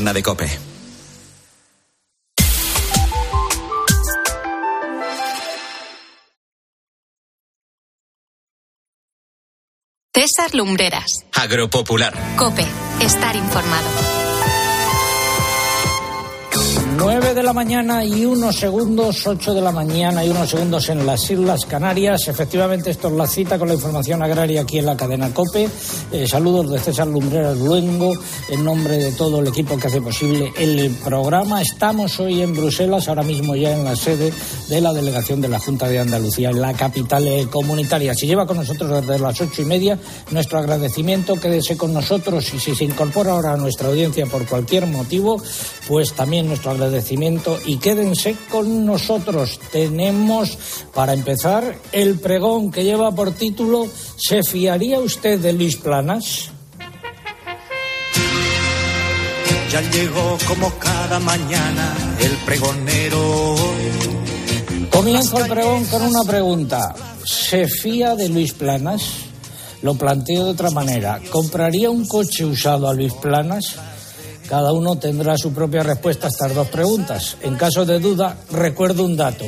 linterna de Cope. César Lumbreras. Agropopular. Cope. Estar informado. 9 de la mañana y unos segundos, 8 de la mañana y unos segundos en las Islas Canarias. Efectivamente, esto es la cita con la información agraria aquí en la cadena COPE. Eh, saludos de César Lumbreras Luengo, en nombre de todo el equipo que hace posible el programa. Estamos hoy en Bruselas, ahora mismo ya en la sede de la delegación de la Junta de Andalucía, en la capital eh, comunitaria. Si lleva con nosotros desde las ocho y media, nuestro agradecimiento, quédese con nosotros y si se incorpora ahora a nuestra audiencia por cualquier motivo, pues también nuestro agradecimiento y quédense con nosotros. Tenemos, para empezar, el pregón que lleva por título ¿Se fiaría usted de Luis Planas? Ya llegó como cada mañana el pregonero. Comienzo el pregón con una pregunta. ¿Se fía de Luis Planas? Lo planteo de otra manera. ¿Compraría un coche usado a Luis Planas? Cada uno tendrá su propia respuesta a estas dos preguntas. En caso de duda, recuerdo un dato.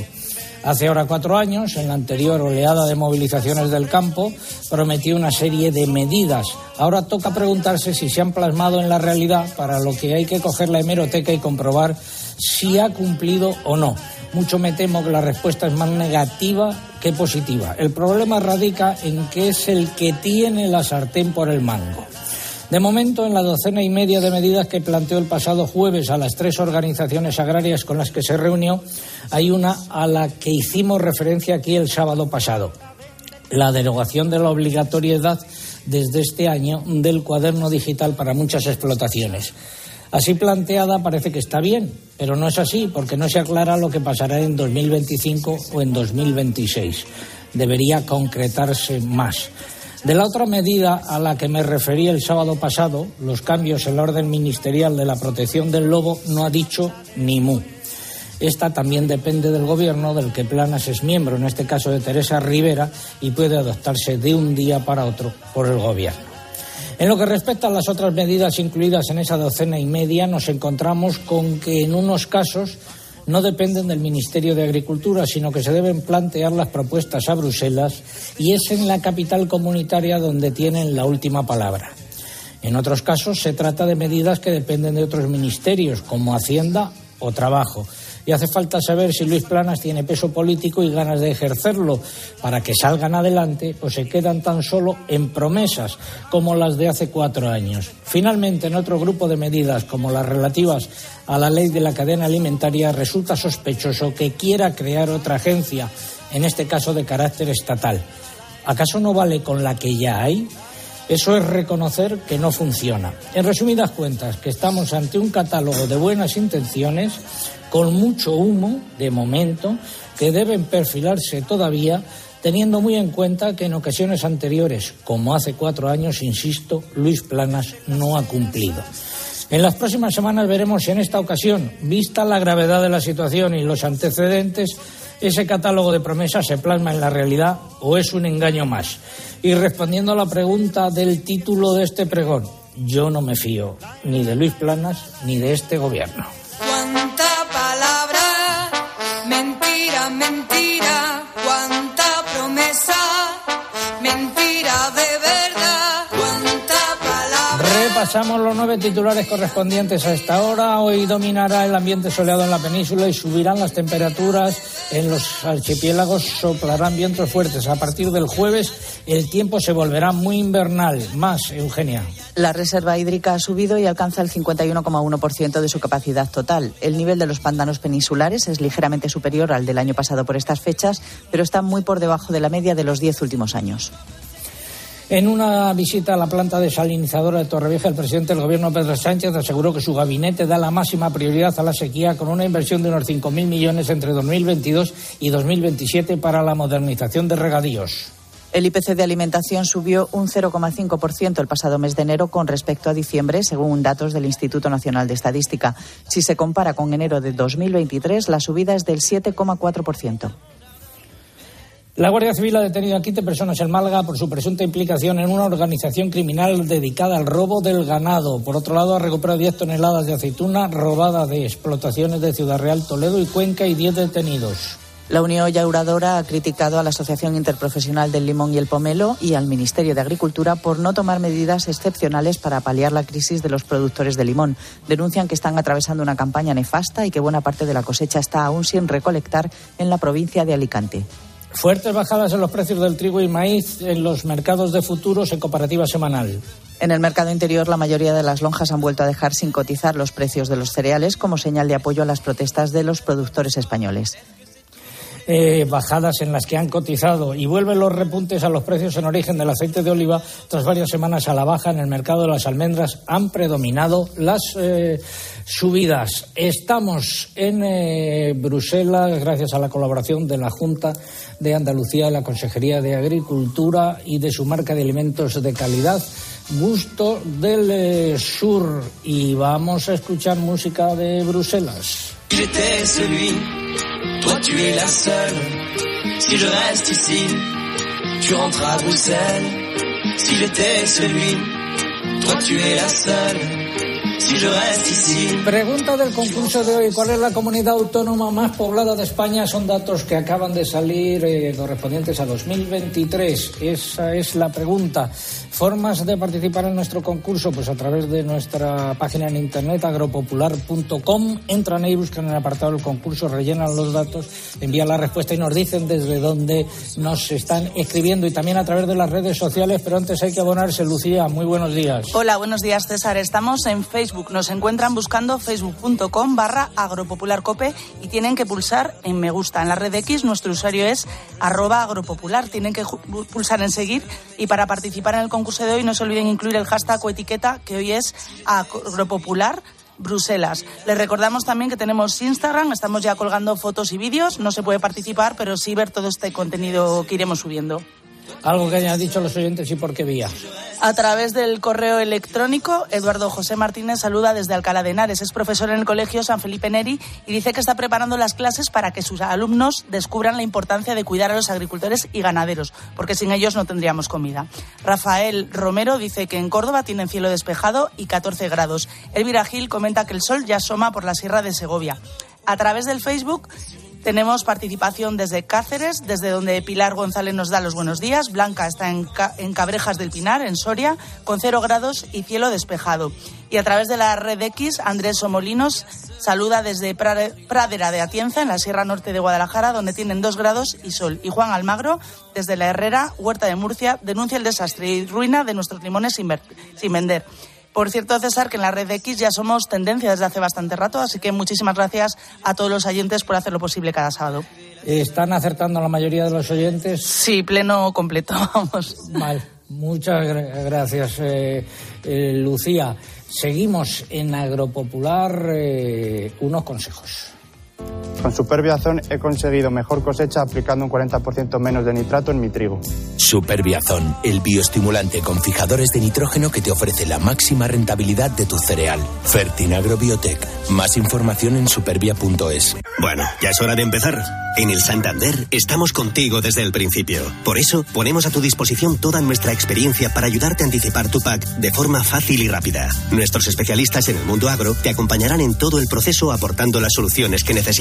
Hace ahora cuatro años, en la anterior oleada de movilizaciones del campo, prometió una serie de medidas. Ahora toca preguntarse si se han plasmado en la realidad, para lo que hay que coger la hemeroteca y comprobar si ha cumplido o no. Mucho me temo que la respuesta es más negativa que positiva. El problema radica en que es el que tiene la sartén por el mango. De momento, en la docena y media de medidas que planteó el pasado jueves a las tres organizaciones agrarias con las que se reunió, hay una a la que hicimos referencia aquí el sábado pasado. La derogación de la obligatoriedad desde este año del cuaderno digital para muchas explotaciones. Así planteada parece que está bien, pero no es así porque no se aclara lo que pasará en 2025 o en 2026. Debería concretarse más. De la otra medida a la que me referí el sábado pasado, los cambios en la orden ministerial de la protección del lobo, no ha dicho ni mu. Esta también depende del gobierno del que Planas es miembro, en este caso de Teresa Rivera, y puede adoptarse de un día para otro por el gobierno. En lo que respecta a las otras medidas incluidas en esa docena y media, nos encontramos con que en unos casos no dependen del Ministerio de Agricultura, sino que se deben plantear las propuestas a Bruselas y es en la capital comunitaria donde tienen la última palabra. En otros casos se trata de medidas que dependen de otros ministerios, como Hacienda o Trabajo y hace falta saber si Luis Planas tiene peso político y ganas de ejercerlo para que salgan adelante o se quedan tan solo en promesas como las de hace cuatro años. Finalmente, en otro grupo de medidas como las relativas a la ley de la cadena alimentaria, resulta sospechoso que quiera crear otra agencia, en este caso de carácter estatal. ¿Acaso no vale con la que ya hay? Eso es reconocer que no funciona. En resumidas cuentas, que estamos ante un catálogo de buenas intenciones con mucho humo, de momento, que deben perfilarse todavía, teniendo muy en cuenta que en ocasiones anteriores, como hace cuatro años, insisto, Luis Planas no ha cumplido. En las próximas semanas veremos si en esta ocasión, vista la gravedad de la situación y los antecedentes, ese catálogo de promesas se plasma en la realidad o es un engaño más. Y respondiendo a la pregunta del título de este pregón, yo no me fío ni de Luis Planas ni de este gobierno. and Repasamos los nueve titulares correspondientes a esta hora. Hoy dominará el ambiente soleado en la península y subirán las temperaturas en los archipiélagos soplarán vientos fuertes. A partir del jueves el tiempo se volverá muy invernal. Más, Eugenia. La reserva hídrica ha subido y alcanza el 51,1% de su capacidad total. El nivel de los pantanos peninsulares es ligeramente superior al del año pasado por estas fechas, pero está muy por debajo de la media de los diez últimos años. En una visita a la planta desalinizadora de Torrevieja, el presidente del gobierno, Pedro Sánchez, aseguró que su gabinete da la máxima prioridad a la sequía con una inversión de unos 5.000 millones entre 2022 y 2027 para la modernización de regadíos. El IPC de alimentación subió un 0,5% el pasado mes de enero con respecto a diciembre, según datos del Instituto Nacional de Estadística. Si se compara con enero de 2023, la subida es del 7,4%. La Guardia Civil ha detenido a 15 personas en Málaga por su presunta implicación en una organización criminal dedicada al robo del ganado. Por otro lado, ha recuperado 10 toneladas de aceituna robada de explotaciones de Ciudad Real, Toledo y Cuenca y 10 detenidos. La Unión Yauradora ha criticado a la Asociación Interprofesional del Limón y el Pomelo y al Ministerio de Agricultura por no tomar medidas excepcionales para paliar la crisis de los productores de limón. Denuncian que están atravesando una campaña nefasta y que buena parte de la cosecha está aún sin recolectar en la provincia de Alicante. Fuertes bajadas en los precios del trigo y maíz en los mercados de futuros en comparativa semanal. En el mercado interior, la mayoría de las lonjas han vuelto a dejar sin cotizar los precios de los cereales como señal de apoyo a las protestas de los productores españoles. Eh, bajadas en las que han cotizado y vuelven los repuntes a los precios en origen del aceite de oliva tras varias semanas a la baja en el mercado de las almendras han predominado las eh, subidas. Estamos en eh, Bruselas gracias a la colaboración de la Junta de Andalucía, la Consejería de Agricultura y de su marca de alimentos de calidad. Gusto del Sur y vamos a escuchar música de Bruselas. Toi tu es la seule. Si je reste ici, tu rentres à Bruxelles. Si j'étais celui, toi tu es la seule. Pregunta del concurso de hoy, ¿cuál es la comunidad autónoma más poblada de España? Son datos que acaban de salir eh, correspondientes a 2023. Esa es la pregunta. Formas de participar en nuestro concurso, pues a través de nuestra página en internet agropopular.com. Entran ahí, buscan el apartado del concurso, rellenan los datos, envían la respuesta y nos dicen desde dónde nos están escribiendo y también a través de las redes sociales. Pero antes hay que abonarse. Lucía, muy buenos días. Hola, buenos días, César. Estamos en Facebook nos encuentran buscando facebook.com barra agropopularcope y tienen que pulsar en me gusta. En la red X nuestro usuario es arroba agropopular. Tienen que pulsar en seguir y para participar en el concurso de hoy no se olviden incluir el hashtag o etiqueta que hoy es agropopular. Bruselas. Les recordamos también que tenemos Instagram, estamos ya colgando fotos y vídeos, no se puede participar, pero sí ver todo este contenido que iremos subiendo. Algo que hayan dicho los oyentes y por qué vía. A través del correo electrónico, Eduardo José Martínez saluda desde Alcalá de Henares. Es profesor en el Colegio San Felipe Neri y dice que está preparando las clases para que sus alumnos descubran la importancia de cuidar a los agricultores y ganaderos, porque sin ellos no tendríamos comida. Rafael Romero dice que en Córdoba tienen cielo despejado y 14 grados. Elvira Gil comenta que el sol ya asoma por la Sierra de Segovia. A través del Facebook, tenemos participación desde Cáceres, desde donde Pilar González nos da los buenos días. Blanca está en, Cabrejas del Pinar, en Soria, con cero grados y cielo despejado. Y a través de la red X, Andrés Somolinos saluda desde Pradera de Atienza, en la Sierra Norte de Guadalajara, donde tienen dos grados y sol. Y Juan Almagro, desde la Herrera, Huerta de Murcia, denuncia el desastre y ruina de nuestros limones sin, sin vender. Por cierto, César, que en la red X ya somos tendencia desde hace bastante rato, así que muchísimas gracias a todos los oyentes por hacer lo posible cada sábado. ¿Están acertando la mayoría de los oyentes? Sí, pleno completo, vamos. Mal. Muchas gracias, eh, eh, Lucía. Seguimos en Agropopular eh, unos consejos. Con Superbiazón he conseguido mejor cosecha aplicando un 40% menos de nitrato en mi trigo. Superbiazón, el bioestimulante con fijadores de nitrógeno que te ofrece la máxima rentabilidad de tu cereal. Fertinagro Biotech. Más información en supervia.es. Bueno, ya es hora de empezar. En el Santander estamos contigo desde el principio. Por eso ponemos a tu disposición toda nuestra experiencia para ayudarte a anticipar tu PAC de forma fácil y rápida. Nuestros especialistas en el mundo agro te acompañarán en todo el proceso aportando las soluciones que necesitas.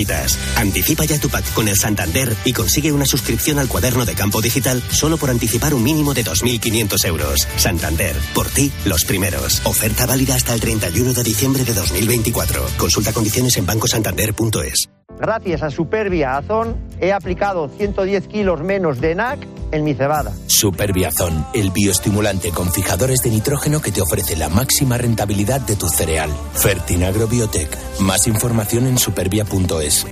Anticipa ya tu PAC con el Santander y consigue una suscripción al cuaderno de campo digital solo por anticipar un mínimo de 2.500 euros. Santander, por ti, los primeros. Oferta válida hasta el 31 de diciembre de 2024. Consulta condiciones en bancosantander.es. Gracias a Superbiazón he aplicado 110 kilos menos de NAC en mi cebada. Superbiazón, el bioestimulante con fijadores de nitrógeno que te ofrece la máxima rentabilidad de tu cereal. Fertinagro Biotech. Más información en supervia.es.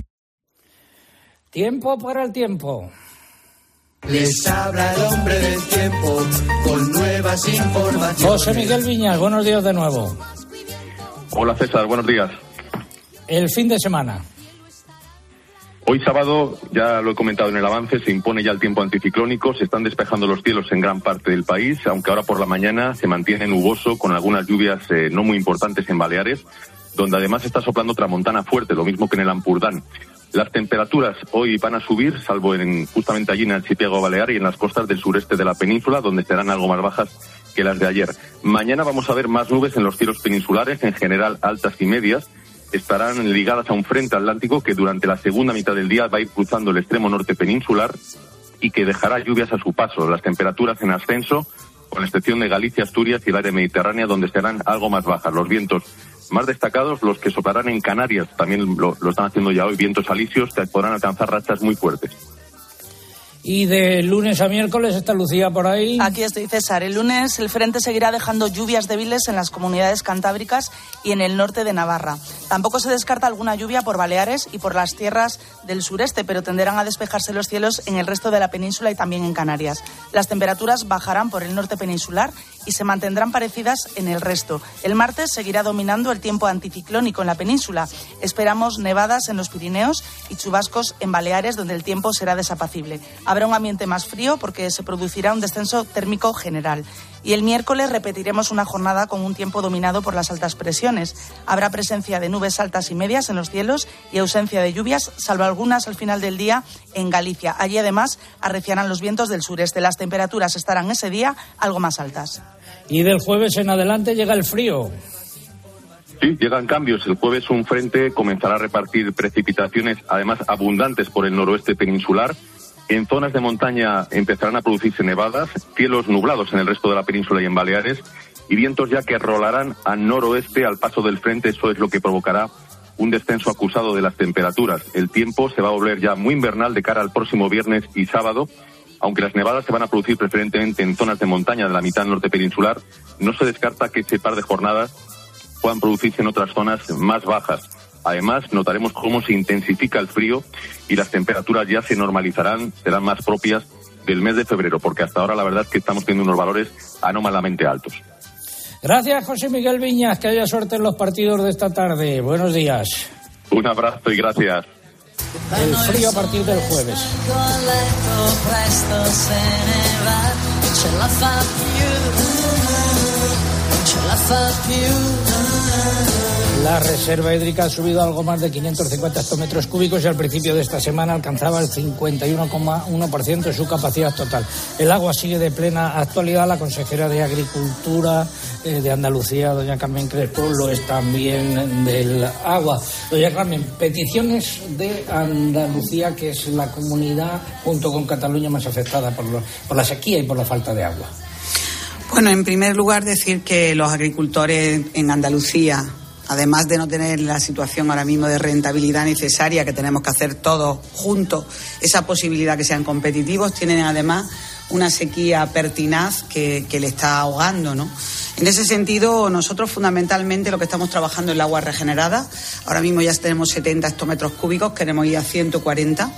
Tiempo para el tiempo. Les habla el hombre del tiempo con nuevas informaciones. José Miguel Viñas, buenos días de nuevo. Hola César, buenos días. El fin de semana. Hoy sábado, ya lo he comentado en el avance, se impone ya el tiempo anticiclónico, se están despejando los cielos en gran parte del país, aunque ahora por la mañana se mantiene nuboso con algunas lluvias eh, no muy importantes en Baleares donde además está soplando tramontana fuerte, lo mismo que en el Ampurdán. Las temperaturas hoy van a subir, salvo en, justamente allí en el archipiélago balear y en las costas del sureste de la península, donde serán algo más bajas que las de ayer. Mañana vamos a ver más nubes en los cielos peninsulares, en general altas y medias. Estarán ligadas a un frente atlántico que durante la segunda mitad del día va a ir cruzando el extremo norte peninsular y que dejará lluvias a su paso. Las temperaturas en ascenso, con excepción de Galicia, Asturias y el área mediterránea, donde serán algo más bajas. Los vientos más destacados, los que soplarán en Canarias, también lo, están haciendo ya hoy, vientos alisios, que podrán alcanzar rachas muy fuertes. Y de lunes a miércoles está Lucía por ahí. Aquí estoy, César. El lunes el frente seguirá dejando lluvias débiles en las comunidades cantábricas y en el norte de Navarra. Tampoco se descarta alguna lluvia por Baleares y por las tierras del sureste, pero tenderán a despejarse los cielos en el resto de la península y también en Canarias. Las temperaturas bajarán por el norte peninsular y se mantendrán parecidas en el resto. El martes seguirá dominando el tiempo anticiclónico en la península. Esperamos nevadas en los Pirineos y chubascos en Baleares, donde el tiempo será desapacible. Habrá un ambiente más frío porque se producirá un descenso térmico general. Y el miércoles repetiremos una jornada con un tiempo dominado por las altas presiones. Habrá presencia de nubes altas y medias en los cielos y ausencia de lluvias, salvo algunas al final del día en Galicia. Allí además arreciarán los vientos del sureste. Las temperaturas estarán ese día algo más altas. Y del jueves en adelante llega el frío. Sí, llegan cambios. El jueves un frente comenzará a repartir precipitaciones, además abundantes por el noroeste peninsular. En zonas de montaña empezarán a producirse nevadas, cielos nublados en el resto de la península y en Baleares, y vientos ya que rolarán al noroeste al paso del frente. Eso es lo que provocará un descenso acusado de las temperaturas. El tiempo se va a volver ya muy invernal de cara al próximo viernes y sábado. Aunque las nevadas se van a producir preferentemente en zonas de montaña de la mitad norte peninsular, no se descarta que ese par de jornadas puedan producirse en otras zonas más bajas. Además, notaremos cómo se intensifica el frío y las temperaturas ya se normalizarán, serán más propias del mes de febrero, porque hasta ahora la verdad es que estamos teniendo unos valores anómalamente altos. Gracias, José Miguel Viñas. Que haya suerte en los partidos de esta tarde. Buenos días. Un abrazo y gracias. El frío a partir del jueves. La reserva hídrica ha subido algo más de 550 hectómetros cúbicos y al principio de esta semana alcanzaba el 51,1% de su capacidad total. El agua sigue de plena actualidad. La consejera de Agricultura eh, de Andalucía, doña Carmen Crespo, lo es también del agua. Doña Carmen, peticiones de Andalucía, que es la comunidad junto con Cataluña más afectada por, lo- por la sequía y por la falta de agua. Bueno, en primer lugar decir que los agricultores en Andalucía, además de no tener la situación ahora mismo de rentabilidad necesaria que tenemos que hacer todos juntos, esa posibilidad que sean competitivos, tienen además una sequía pertinaz que, le está ahogando, ¿no? En ese sentido, nosotros fundamentalmente lo que estamos trabajando es el agua regenerada. Ahora mismo ya tenemos 70 hectómetros cúbicos, queremos ir a 140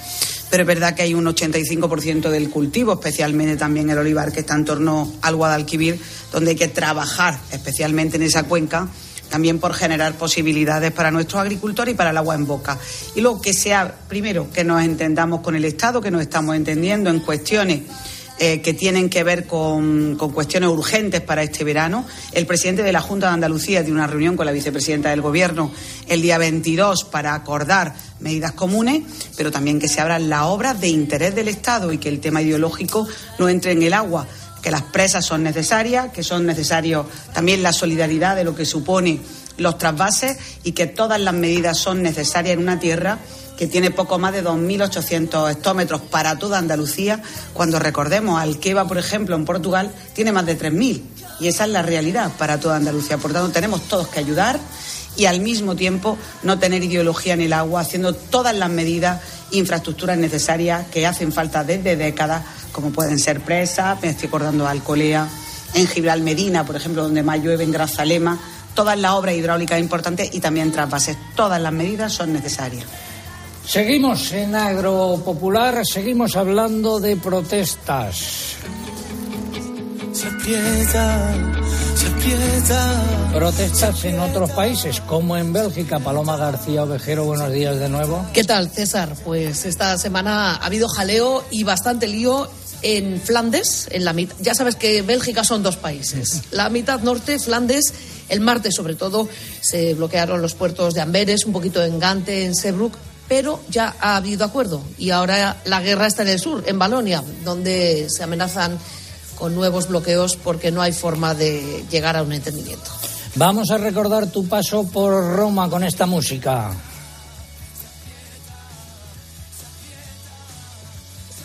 pero es verdad que hay un 85% del cultivo, especialmente también el olivar, que está en torno al Guadalquivir, donde hay que trabajar especialmente en esa cuenca, también por generar posibilidades para nuestros agricultores y para el agua en boca. Y luego que sea, primero, que nos entendamos con el Estado, que nos estamos entendiendo en cuestiones eh, que tienen que ver con, con cuestiones urgentes para este verano. El presidente de la Junta de Andalucía tiene una reunión con la vicepresidenta del Gobierno el día 22 para acordar medidas comunes, pero también que se abran las obras de interés del Estado y que el tema ideológico no entre en el agua que las presas son necesarias, que son necesarios también la solidaridad de lo que supone los trasvases y que todas las medidas son necesarias en una tierra que tiene poco más de 2.800 hectómetros para toda Andalucía, cuando recordemos, Alqueva, por ejemplo, en Portugal, tiene más de 3.000. Y esa es la realidad para toda Andalucía. Por tanto, tenemos todos que ayudar y al mismo tiempo no tener ideología en el agua, haciendo todas las medidas, infraestructuras necesarias que hacen falta desde décadas, como pueden ser presas, me estoy acordando de Alcolea, en Gibral Medina, por ejemplo, donde más llueve, en Grazalema, todas las obras hidráulicas importantes y también trasvases. Todas las medidas son necesarias. Seguimos en Agropopular, seguimos hablando de protestas. Se aprieta, se aprieta. Protestas en otros países, como en Bélgica. Paloma García Ovejero, buenos días de nuevo. ¿Qué tal, César? Pues esta semana ha habido jaleo y bastante lío en Flandes, en la mitad. Ya sabes que Bélgica son dos países. La mitad norte, Flandes, El martes, sobre todo, se bloquearon los puertos de Amberes, un poquito en Gante, en Sebruk, pero ya ha habido acuerdo y ahora la guerra está en el sur, en Balonia, donde se amenazan con nuevos bloqueos porque no hay forma de llegar a un entendimiento. Vamos a recordar tu paso por Roma con esta música.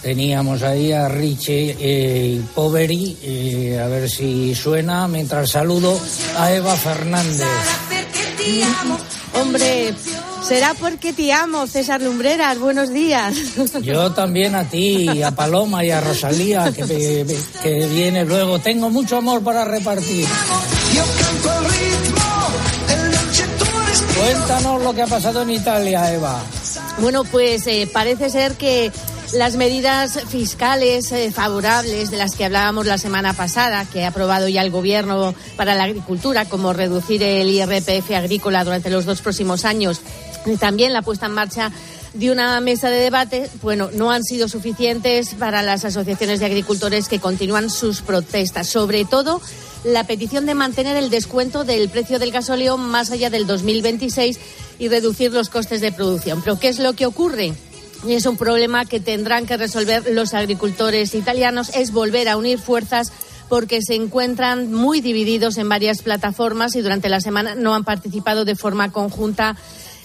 Teníamos ahí a Richie eh, Poveri, eh, a ver si suena, mientras saludo a Eva Fernández. Hombre, será porque te amo, César Lumbreras. Buenos días. Yo también a ti, a Paloma y a Rosalía, que, que viene luego. Tengo mucho amor para repartir. Cuéntanos lo que ha pasado en Italia, Eva. Bueno, pues eh, parece ser que las medidas fiscales eh, favorables de las que hablábamos la semana pasada, que ha aprobado ya el Gobierno para la agricultura, como reducir el IRPF agrícola durante los dos próximos años, y también la puesta en marcha de una mesa de debate, bueno, no han sido suficientes para las asociaciones de agricultores que continúan sus protestas, sobre todo la petición de mantener el descuento del precio del gasóleo más allá del 2026 y reducir los costes de producción. Pero ¿qué es lo que ocurre? Y es un problema que tendrán que resolver los agricultores italianos, es volver a unir fuerzas porque se encuentran muy divididos en varias plataformas y durante la semana no han participado de forma conjunta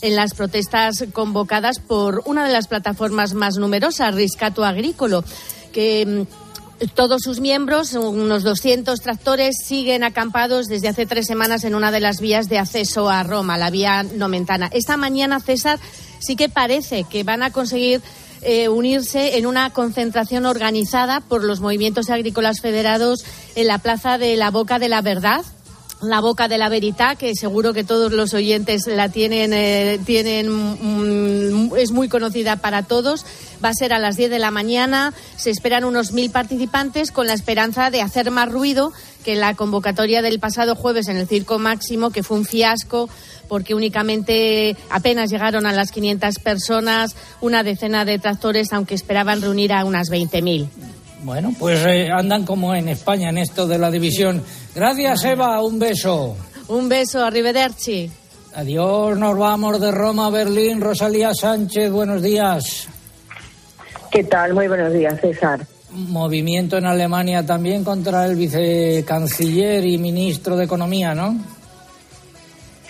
en las protestas convocadas por una de las plataformas más numerosas, Riscato Agricolo, que mm, todos sus miembros, unos 200 tractores, siguen acampados desde hace tres semanas en una de las vías de acceso a Roma, la vía Nomentana. Esta mañana, César, sí que parece que van a conseguir eh, unirse en una concentración organizada por los movimientos agrícolas federados en la Plaza de la Boca de la Verdad, la boca de la verita, que seguro que todos los oyentes la tienen, eh, tienen mm, es muy conocida para todos. Va a ser a las 10 de la mañana. Se esperan unos mil participantes con la esperanza de hacer más ruido que la convocatoria del pasado jueves en el Circo Máximo, que fue un fiasco porque únicamente apenas llegaron a las 500 personas, una decena de tractores, aunque esperaban reunir a unas 20.000. Bueno, pues eh, andan como en España en esto de la división. Gracias, Eva. Un beso. Un beso. Arrivederci. Adiós. Nos vamos de Roma a Berlín. Rosalía Sánchez, buenos días. ¿Qué tal? Muy buenos días, César. Movimiento en Alemania también contra el vicecanciller y ministro de Economía, ¿no?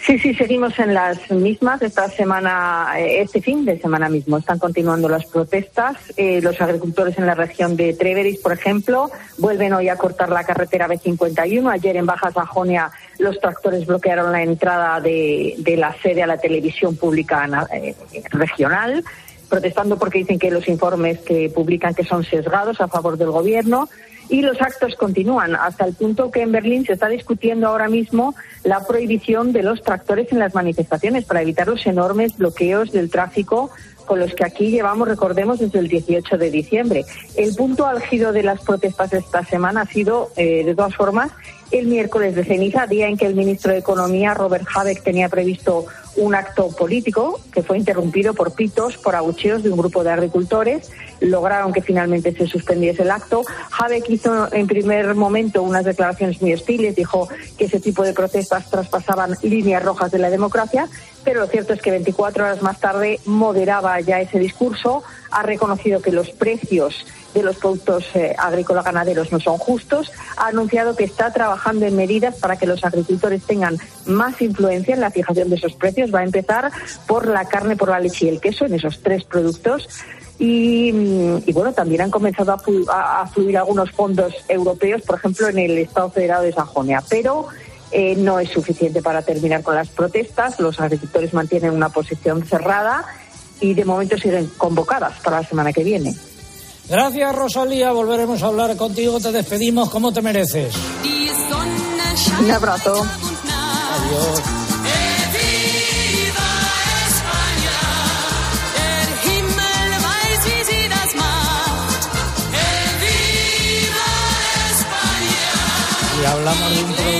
Sí, sí, seguimos en las mismas. Esta semana, eh, este fin de semana mismo, están continuando las protestas. Eh, los agricultores en la región de Treveris, por ejemplo, vuelven hoy a cortar la carretera B51. Ayer en Baja Sajonia los tractores bloquearon la entrada de, la sede a la televisión pública eh, regional protestando porque dicen que los informes que publican que son sesgados a favor del gobierno y los actos continúan hasta el punto que en Berlín se está discutiendo ahora mismo la prohibición de los tractores en las manifestaciones para evitar los enormes bloqueos del tráfico con los que aquí llevamos, recordemos, desde el 18 de diciembre. El punto álgido de las protestas esta semana ha sido, eh, de todas formas, el miércoles de ceniza, día en que el ministro de Economía, Robert Habeck, tenía previsto un acto político que fue interrumpido por pitos, por abucheos de un grupo de agricultores. Lograron que finalmente se suspendiese el acto. Habeck hizo en primer momento unas declaraciones muy hostiles, dijo que ese tipo de protestas traspasaban líneas rojas de la democracia, pero lo cierto es que 24 horas más tarde moderaba ya ese discurso, ha reconocido que los precios de los productos eh, agrícolas ganaderos no son justos, ha anunciado que está trabajando en medidas para que los agricultores tengan más influencia en la fijación de esos precios. Va a empezar por la carne, por la leche y el queso, en esos tres productos. Y, mm, bueno, también han comenzado a, fluir algunos fondos europeos, por ejemplo, en el Estado Federado de Sajonia. Pero eh, no es suficiente para terminar con las protestas. Los agricultores mantienen una posición cerrada y de momento siguen convocadas para la semana que viene. Gracias, Rosalía. Volveremos a hablar contigo. Te despedimos como te mereces. Un abrazo. Adiós.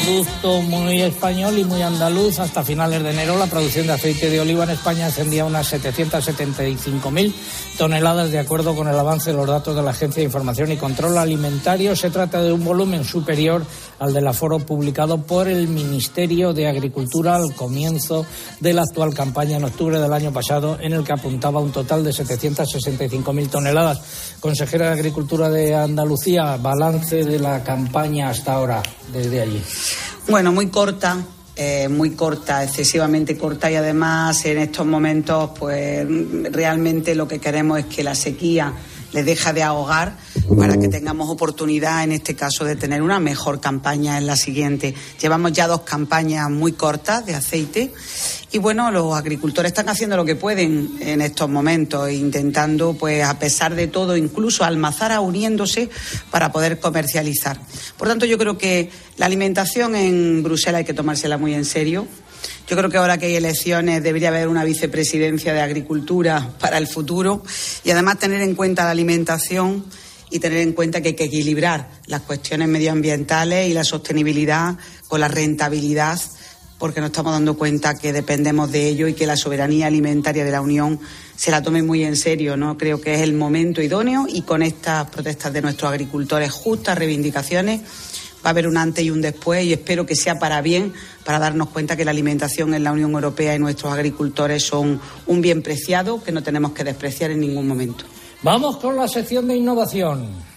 Producto muy español y muy andaluz. Hasta finales de enero la producción de aceite de oliva en España ascendía a unas 775.000 toneladas de acuerdo con el avance de los datos de la Agencia de Información y Control Alimentario. Se trata de un volumen superior al del aforo publicado por el Ministerio de Agricultura al comienzo de la actual campaña en octubre del año pasado, en el que apuntaba un total de 765.000 toneladas. Consejera de Agricultura de Andalucía, balance de la campaña hasta ahora, desde allí. Bueno, muy corta, eh, muy corta, excesivamente corta y además en estos momentos pues realmente lo que queremos es que la sequía le deja de ahogar para que tengamos oportunidad en este caso de tener una mejor campaña en la siguiente. Llevamos ya dos campañas muy cortas de aceite y bueno, los agricultores están haciendo lo que pueden en estos momentos, intentando pues a pesar de todo incluso almazar uniéndose para poder comercializar. Por tanto, yo creo que la alimentación en Bruselas hay que tomársela muy en serio. Yo creo que ahora que hay elecciones debería haber una vicepresidencia de Agricultura para el futuro y además tener en cuenta la alimentación y tener en cuenta que hay que equilibrar las cuestiones medioambientales y la sostenibilidad con la rentabilidad porque nos estamos dando cuenta que dependemos de ello y que la soberanía alimentaria de la Unión se la tome muy en serio. ¿no? Creo que es el momento idóneo y con estas protestas de nuestros agricultores, justas reivindicaciones, va a haber un antes y un después y espero que sea para bien, para darnos cuenta que la alimentación en la Unión Europea y nuestros agricultores son un bien preciado que no tenemos que despreciar en ningún momento. Vamos con la sección de innovación.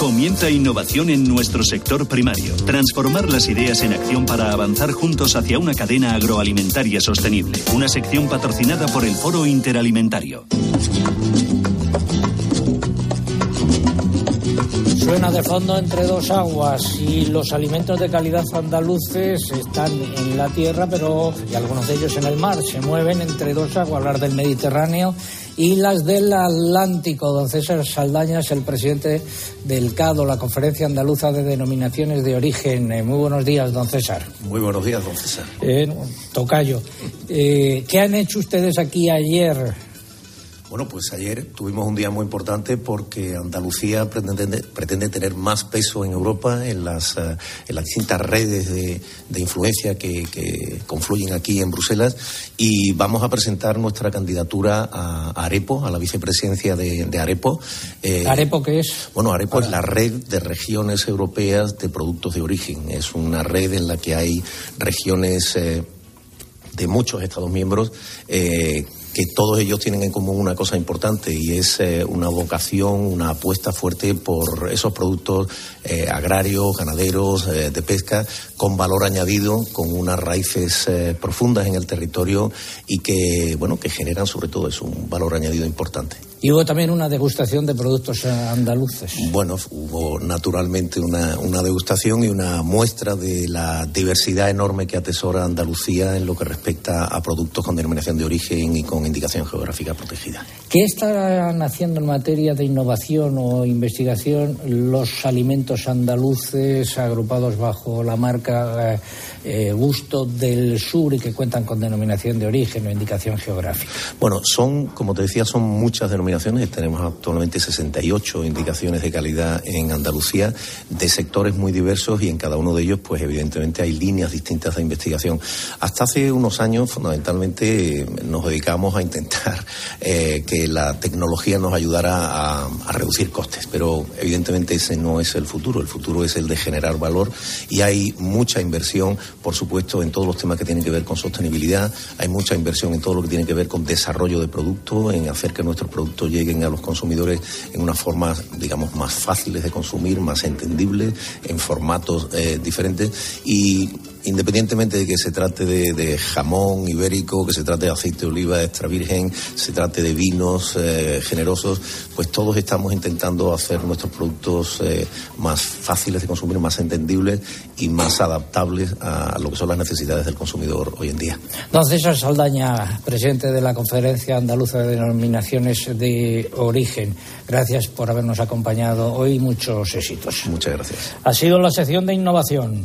Comienza innovación en nuestro sector primario. Transformar las ideas en acción para avanzar juntos hacia una cadena agroalimentaria sostenible. Una sección patrocinada por el Foro Interalimentario. Suena de fondo entre dos aguas y los alimentos de calidad andaluces están en la tierra, pero y algunos de ellos en el mar. Se mueven entre dos aguas, hablar del Mediterráneo y las del Atlántico. Don César Saldaña es el presidente del CADO, la Conferencia Andaluza de Denominaciones de Origen. Eh, muy buenos días, don César. Muy buenos días, don César. Eh, tocayo. Eh, ¿Qué han hecho ustedes aquí ayer? Bueno, pues ayer tuvimos un día muy importante porque Andalucía pretende, pretende tener más peso en Europa en las, eh, en las distintas redes de, de influencia que, que, confluyen aquí en Bruselas y vamos a presentar nuestra candidatura a, Arepo, a la vicepresidencia de, de Arepo. Eh, ¿Arepo qué es? Bueno, Arepo es la red de regiones europeas de productos de origen. Es una red en la que hay regiones. Eh, de muchos Estados miembros eh, que todos ellos tienen en común una cosa importante y es eh, una vocación, una apuesta fuerte por esos productos eh, agrarios, ganaderos, eh, de pesca, con valor añadido, con unas raíces profundas en el territorio y que, bueno, que generan sobre todo un valor añadido importante. Y hubo también una degustación de productos andaluces. Bueno, hubo naturalmente una, una, degustación y una muestra de la diversidad enorme que atesora Andalucía en lo que respecta a productos con denominación de origen y con indicación geográfica protegida. ¿Qué están haciendo en materia de innovación o investigación los alimentos andaluces agrupados bajo la marca eh, eh, Gusto del Sur y que cuentan con denominación de origen o indicación geográfica? Bueno, son, como te decía, son muchas denominaciones. Tenemos actualmente 68 indicaciones de calidad en Andalucía de sectores muy diversos y en cada uno de ellos, pues evidentemente hay líneas distintas de investigación. Hasta hace unos años, fundamentalmente, nos dedicamos a intentar eh, que la tecnología nos ayudara a, a reducir costes, pero evidentemente ese no es el futuro. El futuro es el de generar valor y hay mucha inversión por supuesto, en todos los temas que tienen que ver con sostenibilidad. Hay mucha inversión en todo lo que tiene que ver con desarrollo de productos, en hacer que nuestros productos lleguen a los consumidores en una forma, digamos, más fáciles de consumir, más entendibles, en formatos eh, diferentes. Y independientemente de que se trate de, de, jamón ibérico, que se trate de aceite de oliva extra virgen, se trate de vinos eh, generosos, pues todos estamos intentando hacer nuestros productos eh, más fáciles de consumir, más entendibles y más adaptables a lo que son las necesidades del consumidor hoy en día. Don César Saldaña, presidente de la Conferencia Andaluza de Denominaciones de Origen, gracias por habernos acompañado hoy. Muchos éxitos. Muchas gracias. Ha sido la sección de innovación.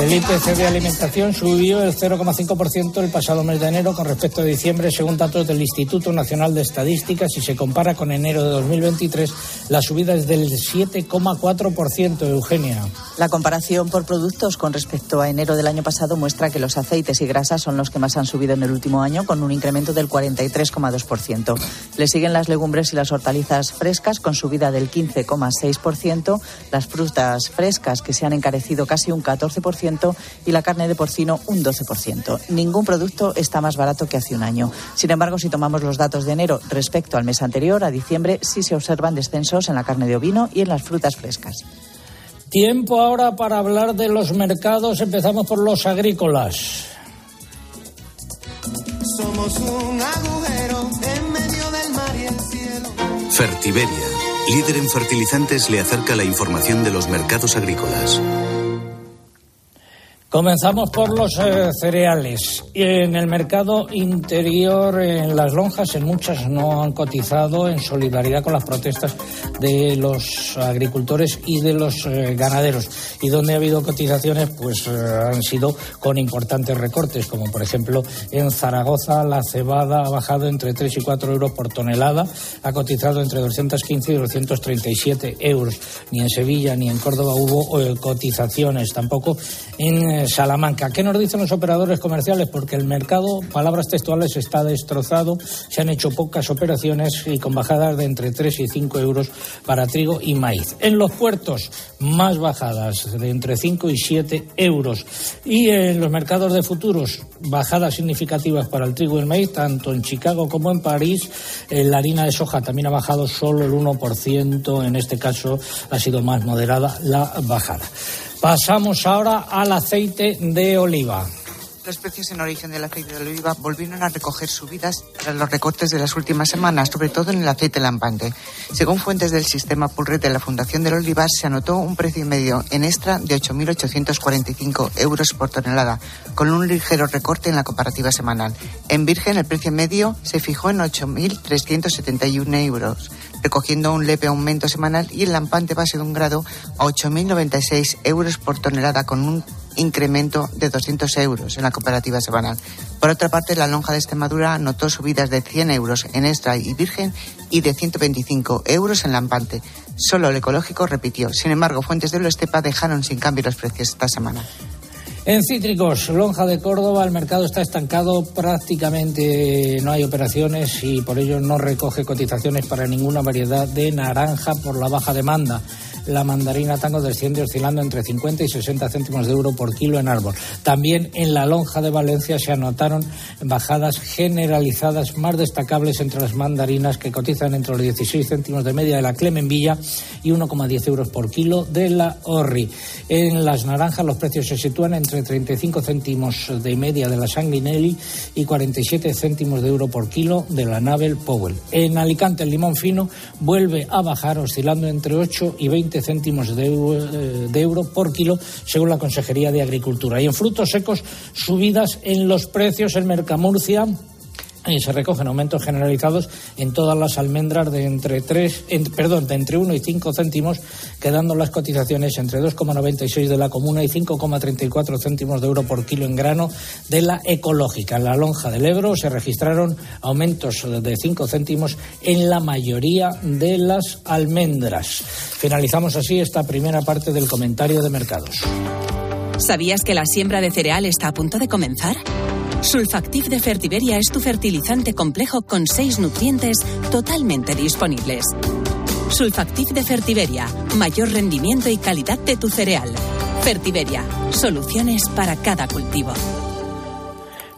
El IPC de alimentación subió el 0,5% el pasado mes de enero con respecto a diciembre, según datos del Instituto Nacional de Estadística. Si se compara con enero de 2023, la subida es del 7,4%, Eugenia. La comparación por productos con respecto a enero del año pasado muestra que los aceites y grasas son los que más han subido en el último año, con un incremento del 43,2%. Le siguen las legumbres y las hortalizas frescas, con subida del 15,6%, las frutas frescas, que se han encarecido casi un 14%, y la carne de porcino un 12%. Ningún producto está más barato que hace un año. Sin embargo, si tomamos los datos de enero respecto al mes anterior, a diciembre, sí se observan descensos en la carne de ovino y en las frutas frescas. Tiempo ahora para hablar de los mercados. Empezamos por los agrícolas. Somos un agujero en medio del mar y el cielo. Fertiberia, líder en fertilizantes, le acerca la información de los mercados agrícolas. Comenzamos por los eh, cereales. En el mercado interior, en las lonjas, en muchas no han cotizado en solidaridad con las protestas de los agricultores y de los eh, ganaderos. Y donde ha habido cotizaciones, pues eh, han sido con importantes recortes, como por ejemplo en Zaragoza la cebada ha bajado entre 3 y 4 euros por tonelada, ha cotizado entre 215 y 237 euros. Ni en Sevilla ni en Córdoba hubo cotizaciones, tampoco en Salamanca. ¿Qué nos dicen los operadores comerciales? Porque el mercado, palabras textuales, está destrozado, se han hecho pocas operaciones y con bajadas de entre 3 y 5 euros para trigo y maíz. En los puertos, más bajadas de entre 5 y 7 euros. Y en los mercados de futuros, bajadas significativas para el trigo y el maíz, tanto en Chicago como en París. La harina de soja también ha bajado solo el 1%, en este caso ha sido más moderada la bajada. Pasamos ahora al aceite de oliva. Los precios en origen del aceite de oliva volvieron a recoger subidas tras los recortes de las últimas semanas, sobre todo en el aceite lampante. Según fuentes del sistema Pulred de la Fundación del Olivar, se anotó un precio medio en extra de 8.845 euros por tonelada, con un ligero recorte en la comparativa semanal. En Virgen, el precio medio se fijó en 8.371 euros recogiendo un leve aumento semanal y el lampante base de un grado a 8.096 euros por tonelada con un incremento de 200 euros en la cooperativa semanal. Por otra parte, la lonja de Extremadura notó subidas de 100 euros en extra y virgen y de 125 euros en lampante. Solo el ecológico repitió. Sin embargo, fuentes de Estepa dejaron sin cambio los precios esta semana. En cítricos, lonja de Córdoba, el mercado está estancado, prácticamente no hay operaciones y por ello no recoge cotizaciones para ninguna variedad de naranja por la baja demanda la mandarina tango desciende oscilando entre 50 y 60 céntimos de euro por kilo en árbol. También en la lonja de Valencia se anotaron bajadas generalizadas más destacables entre las mandarinas que cotizan entre los 16 céntimos de media de la Clemenvilla y 1,10 euros por kilo de la Orri. En las naranjas los precios se sitúan entre 35 céntimos de media de la Sanguinelli y 47 céntimos de euro por kilo de la Navel Powell. En Alicante el limón fino vuelve a bajar oscilando entre 8 y 20 céntimos eh, de, euro por kilo, según la Consejería de Agricultura. Y en frutos secos, subidas en los precios en Mercamurcia y se recogen aumentos generalizados en todas las almendras de entre tres, perdón, de entre 1 y 5 céntimos, quedando las cotizaciones entre 2,96 de la comuna y 5,34 céntimos de euro por kilo en grano de la ecológica. En la lonja del Ebro se registraron aumentos de 5 céntimos en la mayoría de las almendras. Finalizamos así esta primera parte del comentario de mercados. ¿Sabías que la siembra de cereal está a punto de comenzar? Sulfactiv de Fertiberia es tu fertilizante complejo con seis nutrientes totalmente disponibles. Sulfactiv de Fertiberia, mayor rendimiento y calidad de tu cereal. Fertiberia, soluciones para cada cultivo.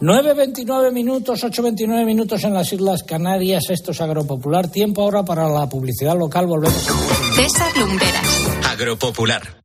9.29 minutos, 8.29 minutos en las Islas Canarias. Esto es Agropopular. Tiempo ahora para la publicidad local. Volvemos. César Lumberas. Agropopular.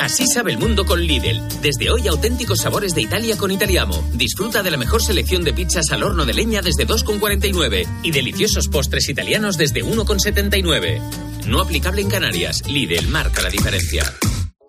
Así sabe el mundo con Lidl. Desde hoy auténticos sabores de Italia con Italiamo. Disfruta de la mejor selección de pizzas al horno de leña desde 2,49 y deliciosos postres italianos desde 1,79. No aplicable en Canarias. Lidl marca la diferencia.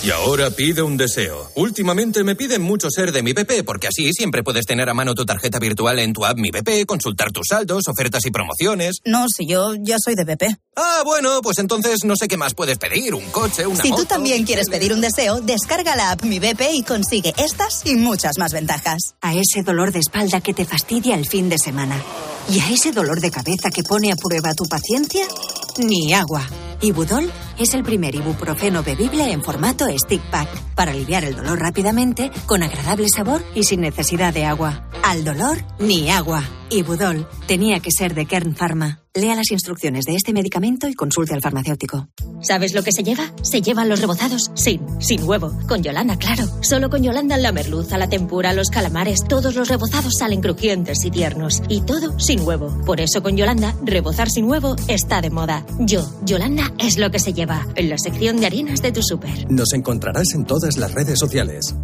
Y ahora pide un deseo. Últimamente me piden mucho ser de mi BP, porque así siempre puedes tener a mano tu tarjeta virtual en tu app Mi BP, consultar tus saldos, ofertas y promociones. No, si yo ya soy de BP. Ah, bueno, pues entonces no sé qué más puedes pedir, un coche, una Si moto. tú también quieres pedir un deseo, descarga la app Mi BP y consigue estas y muchas más ventajas. A ese dolor de espalda que te fastidia el fin de semana. Y a ese dolor de cabeza que pone a prueba tu paciencia, ni agua. Ibudol es el primer ibuprofeno bebible en formato stick pack para aliviar el dolor rápidamente, con agradable sabor y sin necesidad de agua. Al dolor, ni agua. Ibudol tenía que ser de Kern Pharma. Lea las instrucciones de este medicamento y consulte al farmacéutico. ¿Sabes lo que se lleva? Se llevan los rebozados sin, sin huevo. Con Yolanda, claro. Solo con Yolanda la merluza, la tempura, los calamares, todos los rebozados salen crujientes y tiernos. Y todo sin huevo. Por eso con Yolanda, rebozar sin huevo está de moda. Yo, Yolanda, es lo que se lleva en la sección de harinas de tu súper. Nos encontrarás en todas las redes sociales.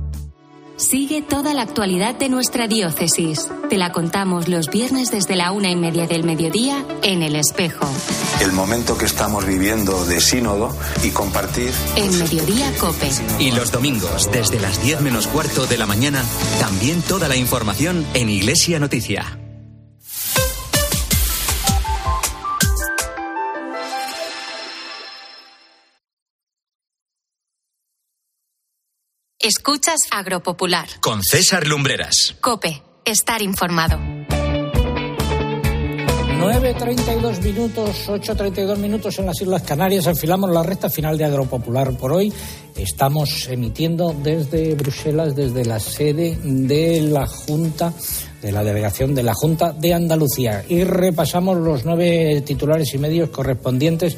Sigue toda la actualidad de nuestra diócesis. Te la contamos los viernes desde la una y media del mediodía en El Espejo. El momento que estamos viviendo de sínodo y compartir. En Mediodía Cope. Y los domingos, desde las 10 menos cuarto de la mañana, también toda la información en Iglesia Noticia. Escuchas Agropopular. Con César Lumbreras. Cope. Estar informado. 9.32 minutos, 8.32 minutos en las Islas Canarias. Enfilamos la recta final de Agropopular por hoy. Estamos emitiendo desde Bruselas, desde la sede de la Junta, de la delegación de la Junta de Andalucía. Y repasamos los nueve titulares y medios correspondientes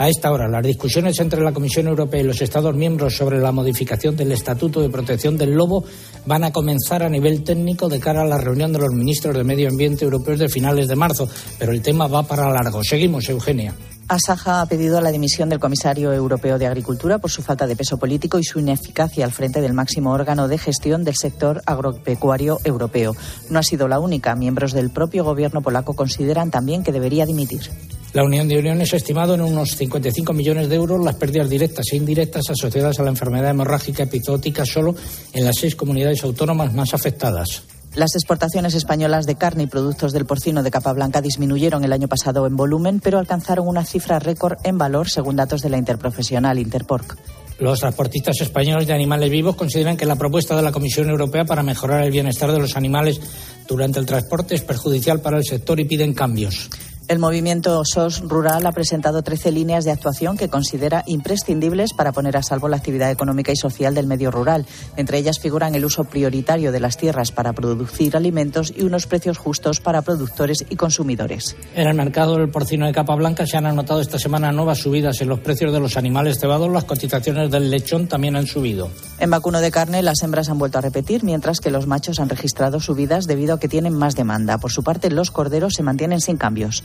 a esta hora, las discusiones entre la Comisión Europea y los Estados miembros sobre la modificación del Estatuto de Protección del Lobo van a comenzar a nivel técnico de cara a la reunión de los ministros de Medio Ambiente europeos de finales de marzo, pero el tema va para largo. Seguimos, Eugenia. Asaja ha pedido la dimisión del comisario europeo de Agricultura por su falta de peso político y su ineficacia al frente del máximo órgano de gestión del sector agropecuario europeo. No ha sido la única. Miembros del propio gobierno polaco consideran también que debería dimitir. La Unión de Uniones ha estimado en unos 55 millones de euros las pérdidas directas e indirectas asociadas a la enfermedad hemorrágica epizootica solo en las seis comunidades autónomas más afectadas. Las exportaciones españolas de carne y productos del porcino de capa blanca disminuyeron el año pasado en volumen, pero alcanzaron una cifra récord en valor, según datos de la interprofesional Interporc. Los transportistas españoles de animales vivos consideran que la propuesta de la Comisión Europea para mejorar el bienestar de los animales durante el transporte es perjudicial para el sector y piden cambios. El movimiento SOS Rural ha presentado 13 líneas de actuación que considera imprescindibles para poner a salvo la actividad económica y social del medio rural. Entre ellas figuran el uso prioritario de las tierras para producir alimentos y unos precios justos para productores y consumidores. En el mercado del porcino de capa blanca se han anotado esta semana nuevas subidas en los precios de los animales cebados. Las cotizaciones del lechón también han subido. En vacuno de carne, las hembras han vuelto a repetir, mientras que los machos han registrado subidas debido a que tienen más demanda. Por su parte, los corderos se mantienen sin cambios.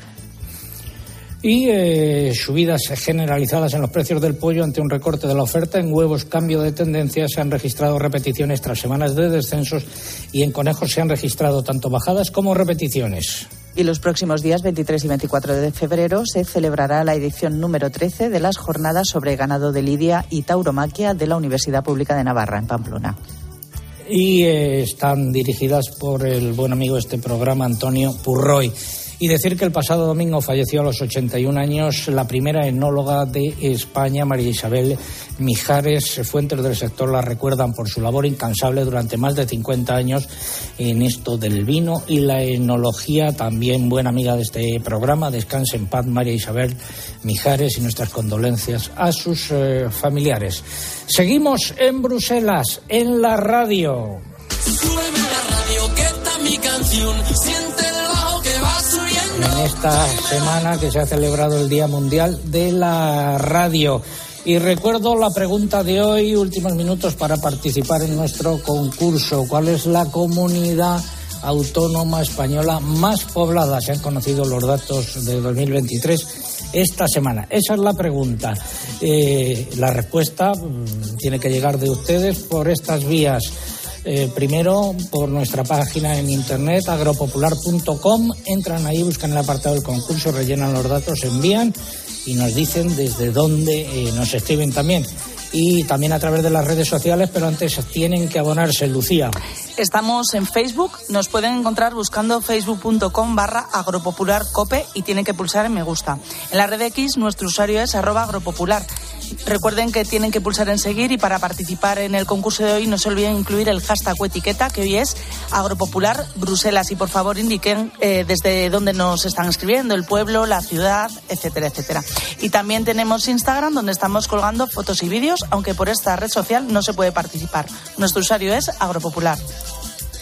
Y eh, subidas generalizadas en los precios del pollo ante un recorte de la oferta. En huevos, cambio de tendencia. Se han registrado repeticiones tras semanas de descensos y en conejos se han registrado tanto bajadas como repeticiones. Y los próximos días 23 y 24 de febrero se celebrará la edición número 13 de las jornadas sobre ganado de lidia y tauromaquia de la Universidad Pública de Navarra, en Pamplona. Y eh, están dirigidas por el buen amigo de este programa, Antonio Purroy. Y decir que el pasado domingo falleció a los 81 años la primera enóloga de España, María Isabel Mijares. Fuentes del sector la recuerdan por su labor incansable durante más de 50 años en esto del vino y la enología. También buena amiga de este programa. Descanse en paz, María Isabel Mijares, y nuestras condolencias a sus eh, familiares. Seguimos en Bruselas, en la radio. Súbeme la radio, que está mi canción. En esta semana que se ha celebrado el Día Mundial de la Radio. Y recuerdo la pregunta de hoy, últimos minutos para participar en nuestro concurso. ¿Cuál es la comunidad autónoma española más poblada? Se han conocido los datos de 2023 esta semana. Esa es la pregunta. Eh, la respuesta mm, tiene que llegar de ustedes por estas vías. Eh, primero por nuestra página en internet agropopular.com. Entran ahí, buscan el apartado del concurso, rellenan los datos, envían y nos dicen desde dónde eh, nos escriben también. Y también a través de las redes sociales, pero antes tienen que abonarse, Lucía. Estamos en Facebook, nos pueden encontrar buscando facebook.com barra agropopularcope y tienen que pulsar en me gusta. En la red X nuestro usuario es arroba agropopular. Recuerden que tienen que pulsar en seguir y para participar en el concurso de hoy no se olviden incluir el hashtag o etiqueta que hoy es agropopular Bruselas y por favor indiquen eh, desde dónde nos están escribiendo, el pueblo, la ciudad, etcétera, etcétera. Y también tenemos Instagram donde estamos colgando fotos y vídeos, aunque por esta red social no se puede participar. Nuestro usuario es agropopular.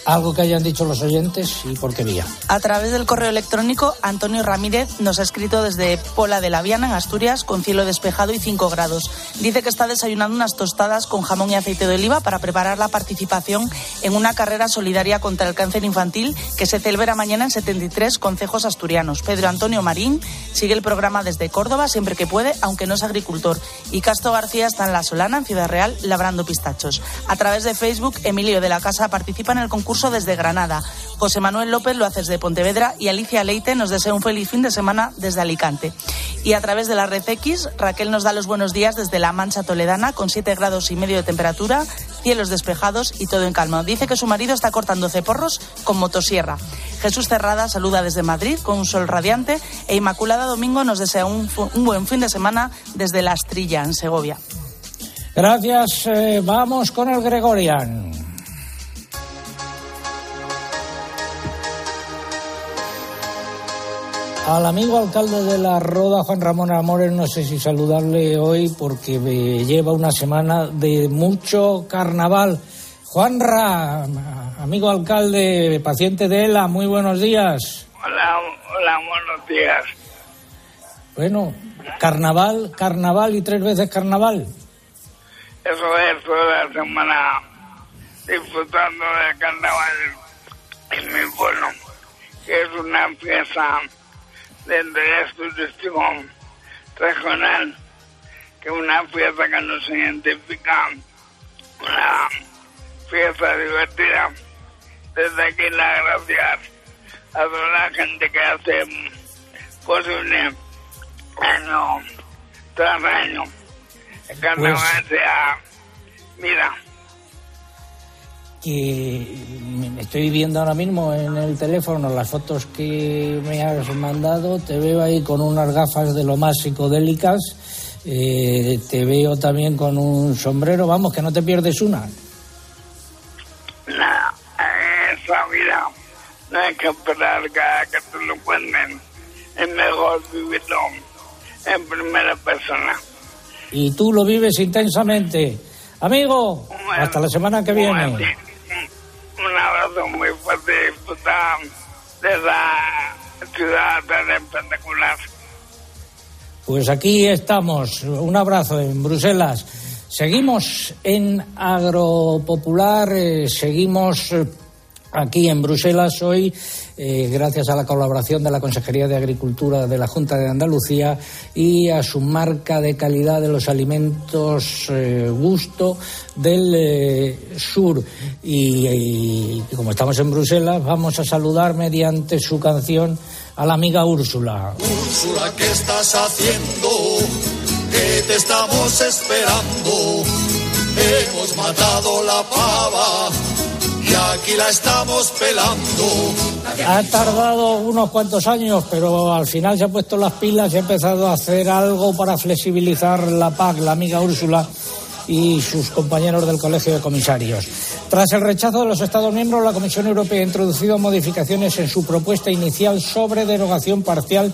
Algo que hayan dicho los oyentes y por qué vía. A través del correo electrónico, Antonio Ramírez nos ha escrito desde Pola de la Viana, en Asturias, con cielo despejado y 5 grados. Dice que está desayunando unas tostadas con jamón y aceite de oliva para preparar la participación en una carrera solidaria contra el cáncer infantil que se celebra mañana en 73 concejos asturianos. Pedro Antonio Marín sigue el programa desde Córdoba siempre que puede, aunque no es agricultor. Y Castro García está en La Solana, en Ciudad Real, labrando pistachos. A través de Facebook, Emilio de la Casa participa en el concurso desde Granada. José Manuel López lo hace desde Pontevedra y Alicia Leite nos desea un feliz fin de semana desde Alicante. Y a través de la red X, Raquel nos da los buenos días desde La Mancha Toledana con 7 grados y medio de temperatura, cielos despejados y todo en calma. Dice que su marido está cortando ceporros con motosierra. Jesús Cerrada saluda desde Madrid con un sol radiante e Inmaculada Domingo nos desea un, un buen fin de semana desde La Astrilla, en Segovia. Gracias. eh, vamos con el Gregorian. Al amigo alcalde de la Roda, Juan Ramón Amores, no sé si saludarle hoy porque me lleva una semana de mucho carnaval. Juan Ra, amigo alcalde, paciente de ELA, muy buenos días. Hola, hola, buenos días. Bueno, carnaval, carnaval y tres veces carnaval. Eso es toda la semana disfrutando del carnaval en mi pueblo, que es una fiesta de interés turístico regional, que una fiesta que nos identifica, una fiesta divertida. Desde aquí las gracias a toda la gente que hace posible año tras año el carnaval sea, mira, que estoy viendo ahora mismo en el teléfono las fotos que me has mandado. Te veo ahí con unas gafas de lo más psicodélicas. Eh, te veo también con un sombrero. Vamos, que no te pierdes una. en esa vida no hay que esperar que, que te lo cuenten, es mejor vivirlo en primera persona. Y tú lo vives intensamente. Amigo, hasta la semana que viene. Un abrazo muy fuerte y disfrutar de esa ciudad tan espectacular. Pues aquí estamos. Un abrazo en Bruselas. Seguimos en Agropopular, eh, seguimos eh, aquí en Bruselas hoy, eh, gracias a la colaboración de la Consejería de Agricultura de la Junta de Andalucía y a su marca de calidad de los alimentos eh, Gusto del eh, Sur. Y, y como estamos en Bruselas, vamos a saludar mediante su canción a la amiga Úrsula. Úrsula, ¿qué estás haciendo? Que te estamos esperando. Hemos matado la pava la estamos pelando. Ha tardado unos cuantos años, pero al final se ha puesto las pilas y ha empezado a hacer algo para flexibilizar la PAC, la amiga Úrsula y sus compañeros del Colegio de Comisarios. Tras el rechazo de los Estados miembros, la Comisión Europea ha introducido modificaciones en su propuesta inicial sobre derogación parcial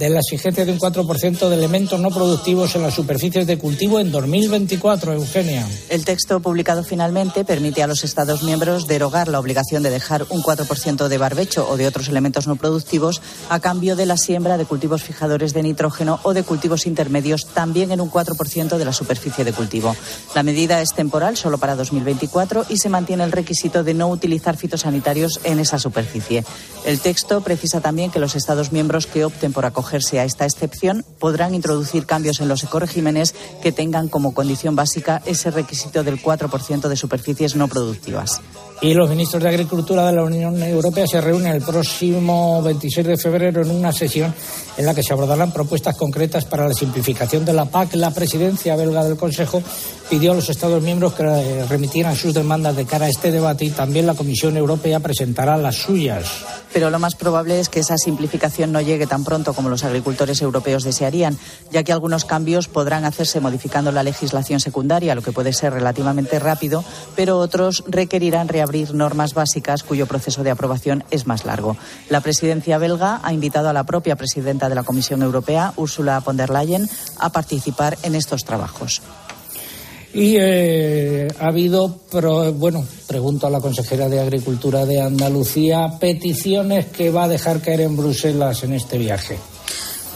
de la exigencia de un 4% de elementos no productivos en las superficies de cultivo en 2024, Eugenia. El texto publicado finalmente permite a los Estados miembros derogar la obligación de dejar un 4% de barbecho o de otros elementos no productivos a cambio de la siembra de cultivos fijadores de nitrógeno o de cultivos intermedios también en un 4% de la superficie de cultivo. La medida es temporal solo para 2024 y se mantiene el requisito de no utilizar fitosanitarios en esa superficie. El texto precisa también que los Estados miembros que opten por acoger a esta excepción, podrán introducir cambios en los ecoregímenes que tengan como condición básica ese requisito del 4% de superficies no productivas. Y los ministros de Agricultura de la Unión Europea se reúnen el próximo 26 de febrero en una sesión en la que se abordarán propuestas concretas para la simplificación de la PAC. La presidencia belga del Consejo pidió a los Estados miembros que remitieran sus demandas de cara a este debate y también la Comisión Europea presentará las suyas. Pero lo más probable es que esa simplificación no llegue tan pronto como los agricultores europeos desearían, ya que algunos cambios podrán hacerse modificando la legislación secundaria, lo que puede ser relativamente rápido, pero otros requerirán reabrir normas básicas cuyo proceso de aprobación es más largo. La presidencia belga ha invitado a la propia presidenta de la Comisión Europea, Ursula von der Leyen, a participar en estos trabajos. Y eh, ha habido, bueno, pregunto a la consejera de Agricultura de Andalucía, peticiones que va a dejar caer en Bruselas en este viaje.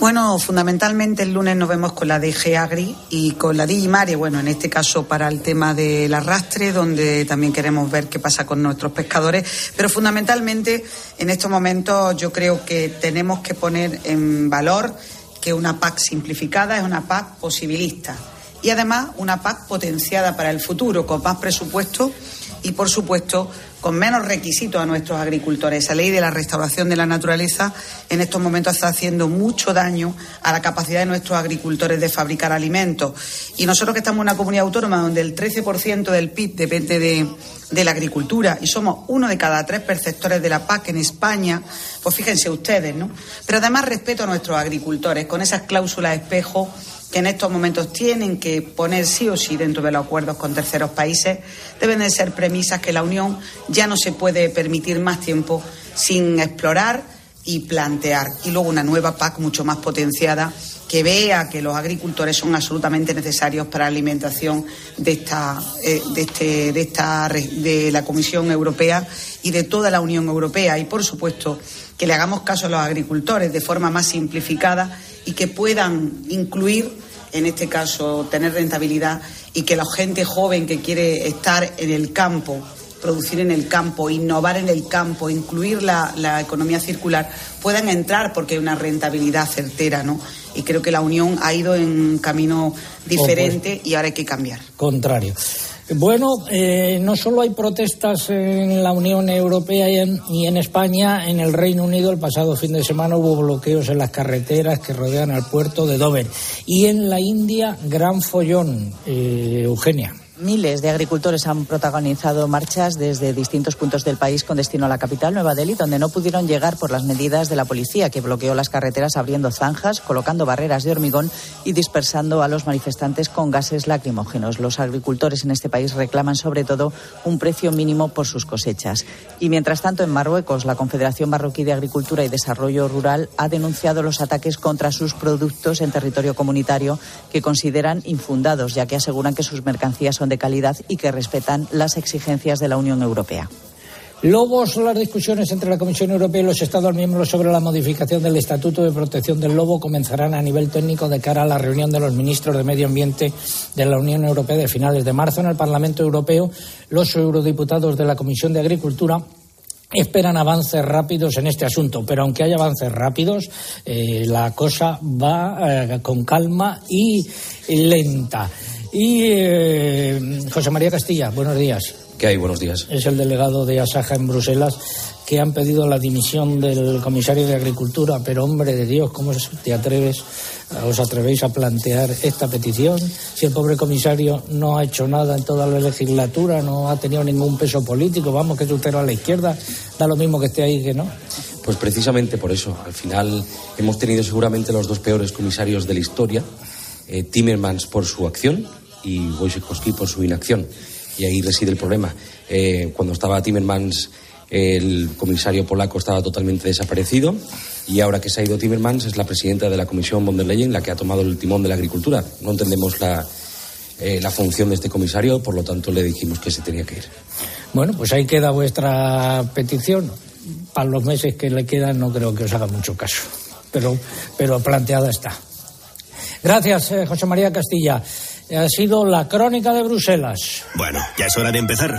Bueno, fundamentalmente el lunes nos vemos con la DG Agri y con la Digimare, bueno, en este caso para el tema del arrastre, donde también queremos ver qué pasa con nuestros pescadores, pero fundamentalmente en estos momentos yo creo que tenemos que poner en valor que una PAC simplificada es una PAC posibilista. Y además una PAC potenciada para el futuro, con más presupuesto y, por supuesto, con menos requisitos a nuestros agricultores. Esa ley de la restauración de la naturaleza en estos momentos está haciendo mucho daño a la capacidad de nuestros agricultores de fabricar alimentos. Y nosotros que estamos en una comunidad autónoma donde el 13% del PIB depende de, de la agricultura y somos uno de cada tres perceptores de la PAC en España, pues fíjense ustedes, ¿no? Pero además respeto a nuestros agricultores con esas cláusulas espejo que en estos momentos tienen que poner sí o sí dentro de los acuerdos con terceros países, deben de ser premisas que la Unión ya no se puede permitir más tiempo sin explorar y plantear. Y luego una nueva PAC mucho más potenciada que vea que los agricultores son absolutamente necesarios para la alimentación de esta, eh, de, este, de, esta, de la Comisión Europea y de toda la Unión Europea. Y, por supuesto, que le hagamos caso a los agricultores de forma más simplificada y que puedan incluir en este caso, tener rentabilidad y que la gente joven que quiere estar en el campo, producir en el campo, innovar en el campo, incluir la, la economía circular, puedan entrar porque hay una rentabilidad certera, ¿no? Y creo que la Unión ha ido en un camino diferente y ahora hay que cambiar. Contrario. Bueno, eh, no solo hay protestas en la Unión Europea y en, España, en el Reino Unido el pasado fin de semana hubo bloqueos en las carreteras que rodean al puerto de Dover. Y en la India, gran follón, eh, Eugenia. Miles de agricultores han protagonizado marchas desde distintos puntos del país con destino a la capital, Nueva Delhi, donde no pudieron llegar por las medidas de la policía, que bloqueó las carreteras abriendo zanjas, colocando barreras de hormigón y dispersando a los manifestantes con gases lacrimógenos. Los agricultores en este país reclaman sobre todo un precio mínimo por sus cosechas. Y mientras tanto, en Marruecos, la Confederación Marroquí de Agricultura y Desarrollo Rural ha denunciado los ataques contra sus productos en territorio comunitario que consideran infundados, ya que aseguran que sus mercancías son de calidad y que respetan las exigencias de la Unión Europea. Lobos, las discusiones entre la Comisión Europea y los Estados miembros sobre la modificación del Estatuto de Protección del Lobo comenzarán a nivel técnico de cara a la reunión de los ministros de Medio Ambiente de la Unión Europea de finales de marzo en el Parlamento Europeo. Los eurodiputados de la Comisión de Agricultura esperan avances rápidos en este asunto, pero aunque haya avances rápidos, eh, la cosa va eh, con calma y lenta. Y eh, José María Castilla, buenos días. ¿Qué hay? Buenos días. Es el delegado de Asaja en Bruselas que han pedido la dimisión del comisario de Agricultura, pero hombre de Dios, ¿cómo te atreves, os atrevéis a plantear esta petición? Si el pobre comisario no ha hecho nada en toda la legislatura, no ha tenido ningún peso político, vamos, que es usted a la izquierda, da lo mismo que esté ahí que no. Pues precisamente por eso, al final hemos tenido seguramente los dos peores comisarios de la historia, eh, Timmermans por su acción y Wojciechowski por su inacción. Y ahí reside el problema. Eh, cuando estaba Timmermans el comisario polaco estaba totalmente desaparecido y ahora que se ha ido Timmermans es la presidenta de la Comisión von der Leyen la que ha tomado el timón de la agricultura. No entendemos la, eh, la función de este comisario, por lo tanto le dijimos que se tenía que ir. Bueno, pues ahí queda vuestra petición. Para los meses que le quedan no creo que os haga mucho caso, pero, pero planteada está. Gracias, eh, José María Castilla. Ha sido la crónica de Bruselas. Bueno, ya es hora de empezar.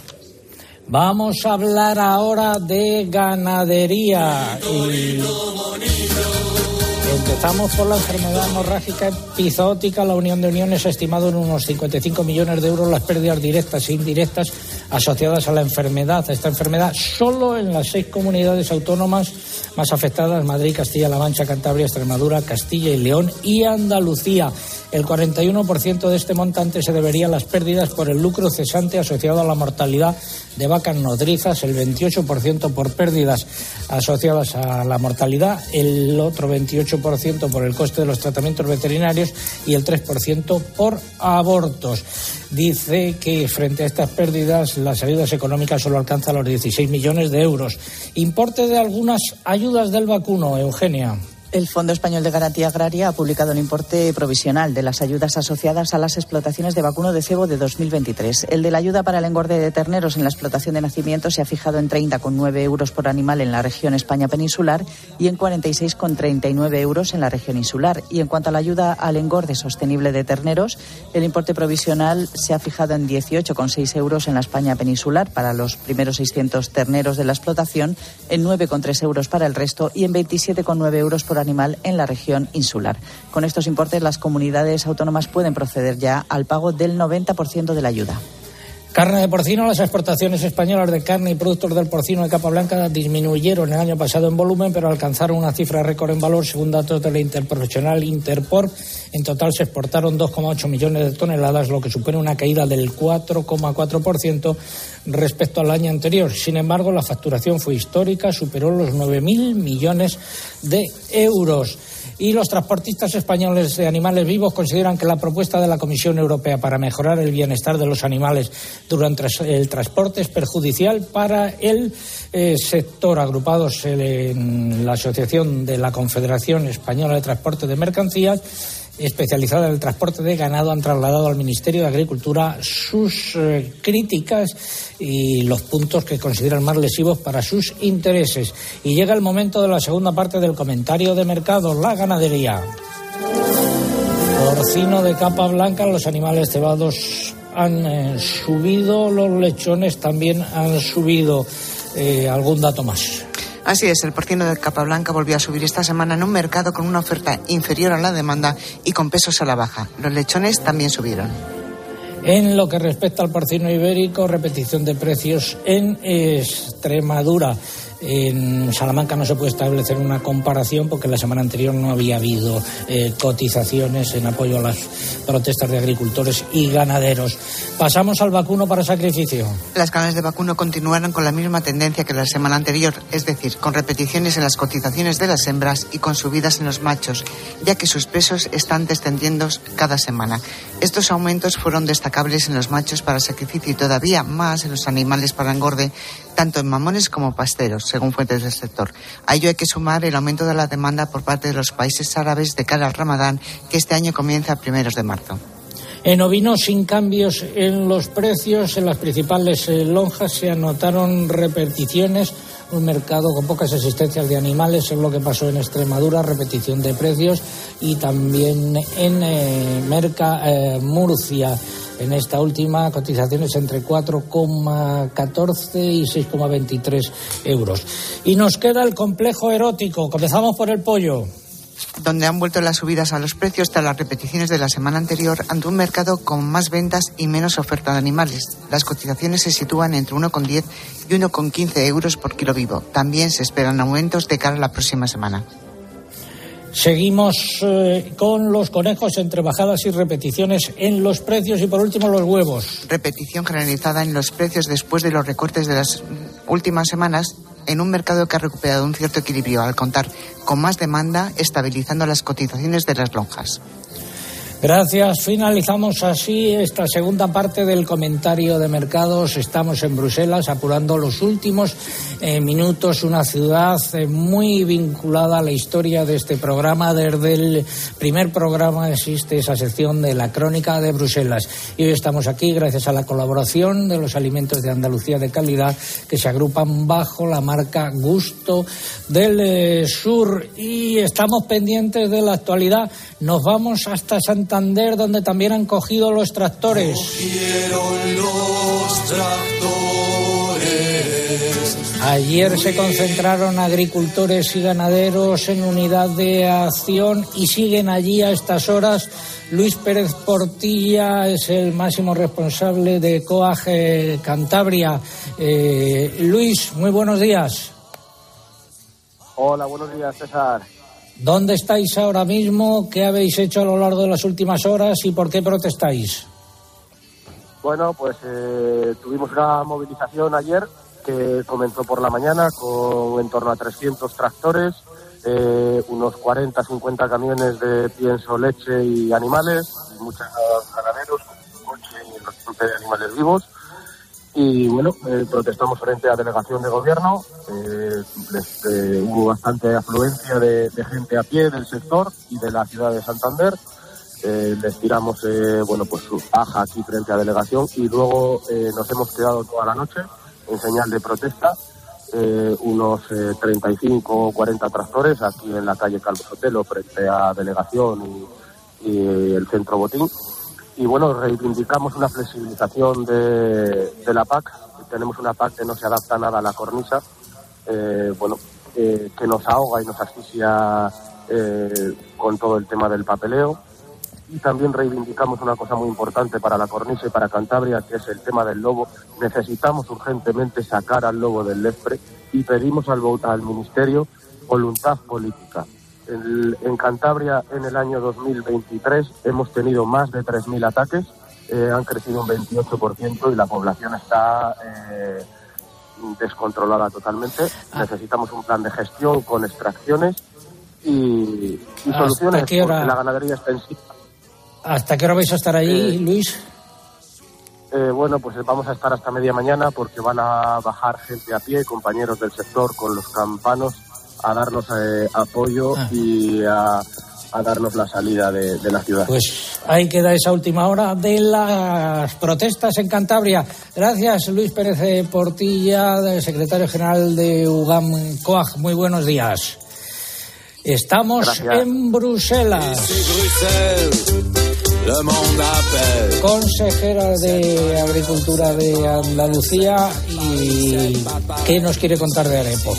Vamos a hablar ahora de ganadería. Y empezamos por la enfermedad hemorrágica epizootica. La Unión de Uniones ha estimado en unos 55 millones de euros las pérdidas directas e indirectas asociadas a la enfermedad, a esta enfermedad, solo en las seis comunidades autónomas más afectadas, Madrid, Castilla-La Mancha, Cantabria, Extremadura, Castilla y León y Andalucía. El 41% de este montante se debería a las pérdidas por el lucro cesante asociado a la mortalidad de vacas nodrizas, el 28% por pérdidas asociadas a la mortalidad, el otro 28% por el coste de los tratamientos veterinarios y el 3% por abortos. Dice que frente a estas pérdidas las ayudas económicas solo alcanzan los 16 millones de euros. Importe de algunas ayudas del vacuno, Eugenia. El Fondo Español de Garantía Agraria ha publicado un importe provisional de las ayudas asociadas a las explotaciones de vacuno de cebo de 2023. El de la ayuda para el engorde de terneros en la explotación de nacimiento se ha fijado en 30,9 euros por animal en la región España peninsular y en 46,39 euros en la región insular. Y en cuanto a la ayuda al engorde sostenible de terneros, el importe provisional se ha fijado en 18,6 euros en la España peninsular para los primeros 600 terneros de la explotación, en 9,3 euros para el resto y en 27,9 euros por animal en la región insular. Con estos importes, las comunidades autónomas pueden proceder ya al pago del 90% de la ayuda. Carne de porcino, las exportaciones españolas de carne y productos del porcino de capa blanca disminuyeron el año pasado en volumen, pero alcanzaron una cifra récord en valor según datos de la interprofesional Interport. En total se exportaron 2,8 millones de toneladas, lo que supone una caída del 4,4% respecto al año anterior. Sin embargo, la facturación fue histórica, superó los 9.000 millones de euros. Y los transportistas españoles de animales vivos consideran que la propuesta de la Comisión Europea para mejorar el bienestar de los animales durante el transporte es perjudicial para el eh, sector. Agrupados en la Asociación de la Confederación Española de Transporte de Mercancías, especializada en el transporte de ganado han trasladado al Ministerio de Agricultura sus eh, críticas y los puntos que consideran más lesivos para sus intereses. Y llega el momento de la segunda parte del comentario de mercado, la ganadería. Porcino de capa blanca, los animales cebados han eh, subido, los lechones también han subido. Eh, ¿Algún dato más? Así es, el porcino de capa blanca volvió a subir esta semana en un mercado con una oferta inferior a la demanda y con pesos a la baja. Los lechones también subieron. En lo que respecta al porcino ibérico, repetición de precios en Extremadura. En Salamanca no se puede establecer una comparación porque la semana anterior no había habido eh, cotizaciones en apoyo a las protestas de agricultores y ganaderos. Pasamos al vacuno para sacrificio. Las carnes de vacuno continuaron con la misma tendencia que la semana anterior, es decir, con repeticiones en las cotizaciones de las hembras y con subidas en los machos, ya que sus pesos están descendiendo cada semana. Estos aumentos fueron destacables en los machos para sacrificio y todavía más en los animales para engorde, tanto en mamones como pasteros, según fuentes del sector. A ello hay que sumar el aumento de la demanda por parte de los países árabes de cara al Ramadán, que este año comienza a primeros de marzo. En ovinos, sin cambios en los precios, en las principales eh, lonjas se anotaron repeticiones. Un mercado con pocas existencias de animales es lo que pasó en Extremadura, repetición de precios y también en eh, Merca, eh, Murcia. En esta última, cotizaciones entre 4,14 y 6,23 euros. Y nos queda el complejo erótico. Comenzamos por el pollo donde han vuelto las subidas a los precios tras las repeticiones de la semana anterior ante un mercado con más ventas y menos oferta de animales. Las cotizaciones se sitúan entre 1,10 y 1,15 euros por kilo vivo. También se esperan aumentos de cara a la próxima semana. Seguimos eh, con los conejos entre bajadas y repeticiones en los precios y por último los huevos. Repetición generalizada en los precios después de los recortes de las últimas semanas en un mercado que ha recuperado un cierto equilibrio al contar con más demanda, estabilizando las cotizaciones de las lonjas. Gracias. Finalizamos así esta segunda parte del comentario de mercados. Estamos en Bruselas apurando los últimos eh, minutos. Una ciudad eh, muy vinculada a la historia de este programa. Desde el primer programa existe esa sección de la crónica de Bruselas. Y hoy estamos aquí gracias a la colaboración de los alimentos de Andalucía de calidad que se agrupan bajo la marca Gusto del eh, Sur. Y estamos pendientes de la actualidad. Nos vamos hasta Santa Santander, donde también han cogido los tractores. Ayer se concentraron agricultores y ganaderos en unidad de acción y siguen allí a estas horas. Luis Pérez Portilla es el máximo responsable de COAG Cantabria. Eh, Luis, muy buenos días. Hola, buenos días, César. ¿Dónde estáis ahora mismo? ¿Qué habéis hecho a lo largo de las últimas horas y por qué protestáis? Bueno, pues eh, tuvimos una movilización ayer que comenzó por la mañana con en torno a 300 tractores, eh, unos 40, 50 camiones de pienso, leche y animales, muchos ganaderos, coche y de animales vivos y bueno, eh, protestamos frente a delegación de gobierno. Eh, eh, hubo bastante afluencia de, gente a pie del sector y de la ciudad de Santander. les tiramos bueno, pues su paja aquí frente a delegación y luego nos hemos quedado toda la noche en señal de protesta. unos 35 o 40 tractores aquí en la calle Calvo Sotelo frente a delegación y el centro Botín y bueno, reivindicamos una flexibilización de, la PAC. Tenemos una PAC que no se adapta nada a la cornisa, eh, bueno, que nos ahoga y nos asfixia eh, con todo el tema del papeleo. Y también reivindicamos una cosa muy importante para la cornisa y para Cantabria, que es el tema del lobo. Necesitamos urgentemente sacar al lobo del Lespre y pedimos al, al Ministerio voluntad política en Cantabria en el año 2023 hemos tenido más de 3.000 ataques, eh, han crecido un 28% y la población está eh, descontrolada totalmente. Ah. Necesitamos un plan de gestión con extracciones y, soluciones porque la ganadería extensiva. ¿Hasta qué hora vais a estar allí, eh, Luis? bueno, pues vamos a estar hasta media mañana porque van a bajar gente a pie, compañeros del sector con los campanos a darnos eh, apoyo ah. y a, darnos la salida de, la ciudad. Pues ahí queda esa última hora de las protestas en Cantabria. Gracias, Luis Pérez Portilla, secretario general de UGAM COAG. Muy buenos días. Estamos en Bruselas. Consejera de Agricultura de Andalucía y ¿qué nos quiere contar de Arepo?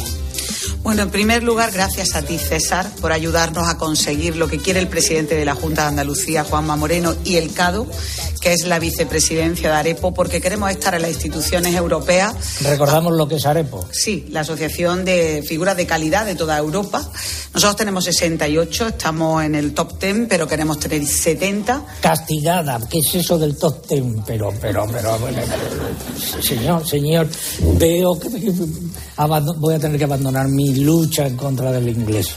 Bueno, en primer lugar, gracias a ti, César, por ayudarnos a conseguir lo que quiere el presidente de la Junta de Andalucía, Juanma Moreno, y el CADO, que es la vicepresidencia de AREPO, porque queremos estar en las instituciones europeas. ¿Recordamos lo que es AREPO? Sí, la Asociación de Figuras de Calidad de toda Europa. Nosotros tenemos 68, estamos en el top 10, pero queremos tener 70. Castigada, ¿qué es eso del top 10? Pero, pero, pero, señor, señor, veo que voy a tener que abandonar mi lucha en contra del inglés.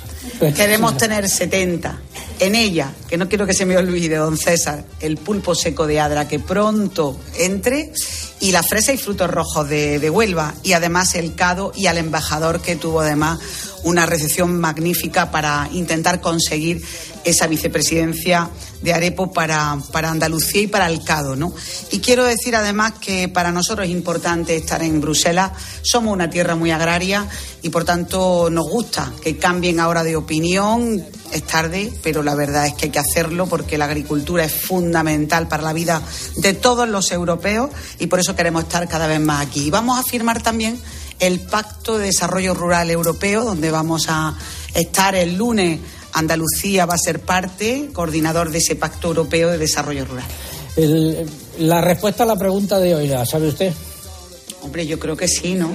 Queremos tener 70. En ella, que no quiero que se me olvide, don César, el pulpo seco de Adra, que pronto entre, y la fresa y frutos rojos de, de Huelva, y además el cado y al embajador que tuvo además una recepción magnífica para intentar conseguir esa vicepresidencia de Arepo para, para Andalucía y para el CADO. ¿no? Y quiero decir además que para nosotros es importante estar en Bruselas. Somos una tierra muy agraria y por tanto nos gusta que cambien ahora de opinión. Es tarde, pero la verdad es que hay que hacerlo porque la agricultura es fundamental para la vida de todos los europeos y por eso queremos estar cada vez más aquí. Y vamos a firmar también el Pacto de Desarrollo Rural Europeo, donde vamos a estar el lunes. Andalucía va a ser parte, coordinador de ese Pacto Europeo de Desarrollo Rural. El- la respuesta a la pregunta de hoy, ¿la sabe usted? Hombre, yo creo que sí, ¿no?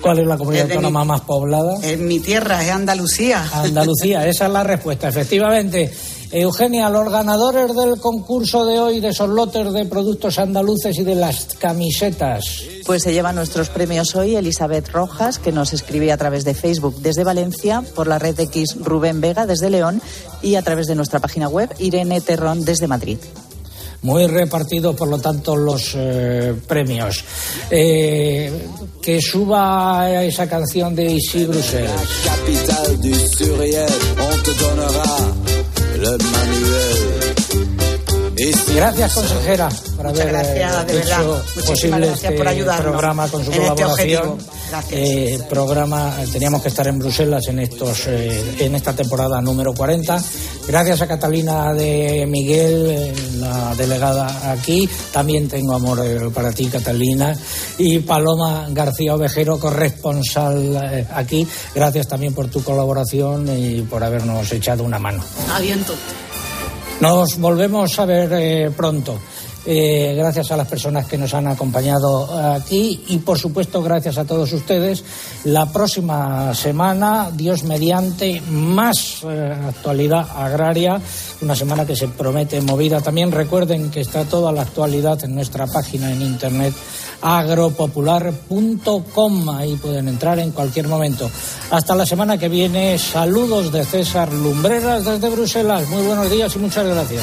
¿Cuál es la comunidad autónoma mi- más poblada? Es mi tierra, es Andalucía. Andalucía, esa es la respuesta, efectivamente. Eugenia, los ganadores del concurso de hoy de esos lotes de productos andaluces y de las camisetas. Pues se lleva nuestros premios hoy Elizabeth Rojas, que nos escribe a través de Facebook desde Valencia, por la red X Rubén Vega desde León y a través de nuestra página web Irene Terrón desde Madrid. Muy repartidos, por lo tanto, los eh, premios. Eh, que suba esa canción de Issy Bruxelles. Gracias, consejera, por Muchas haber eh, gracias, de verdad. hecho Muchísimas posible gracias este por ayudarnos programa con su en este colaboración. objetivo. Eh, programa, teníamos que estar en Bruselas en estos, eh, en esta temporada número 40. Gracias a Catalina de Miguel, eh, la delegada aquí. También tengo amor eh, para ti, Catalina. Y Paloma García Ovejero, corresponsal eh, aquí. Gracias también por tu colaboración y por habernos echado una mano. Aviento. Nos volvemos a ver eh, pronto. Eh, gracias a las personas que nos han acompañado aquí y por supuesto gracias a todos ustedes. La próxima semana, Dios mediante, más eh, actualidad agraria, una semana que se promete movida. También recuerden que está toda la actualidad en nuestra página en internet agropopular.com. Ahí pueden entrar en cualquier momento. Hasta la semana que viene. Saludos de César Lumbreras desde Bruselas. Muy buenos días y muchas gracias.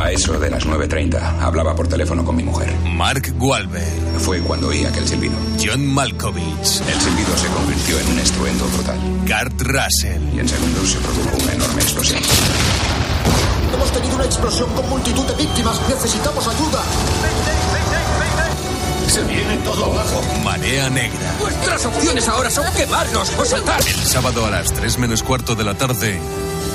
A eso de las 9.30 hablaba por teléfono con mi mujer. Mark Wahlberg. Fue cuando oí aquel silbido. John Malkovich. El silbido se convirtió en un estruendo total. Kurt Russell. Y en segundos se produjo una enorme explosión. Hemos tenido una explosión con multitud de víctimas. Necesitamos ayuda. Se viene todo abajo. Marea negra. Nuestras opciones ahora son quemarnos o saltar. El sábado a las 3 menos cuarto de la tarde.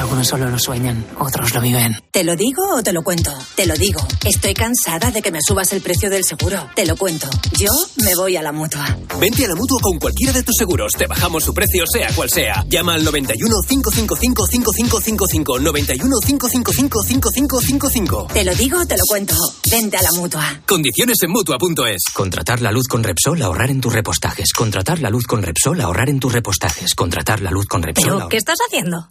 Algunos solo lo sueñan, otros lo viven. ¿Te lo digo o te lo cuento? Te lo digo. Estoy cansada de que me subas el precio del seguro. Te lo cuento. Yo me voy a la mutua. Vente a la mutua con cualquiera de tus seguros. Te bajamos su precio, sea cual sea. Llama al 91 555 5555. 91 555 5555. Te lo digo, te lo cuento. Vente a la mutua. Condiciones en mutua.es. Contratar la luz con Repsol, ahorrar en tus repostajes. Contratar la luz con Repsol, ahorrar en tus repostajes. Contratar la luz con Repsol. ¿Pero ahorrar- qué estás haciendo?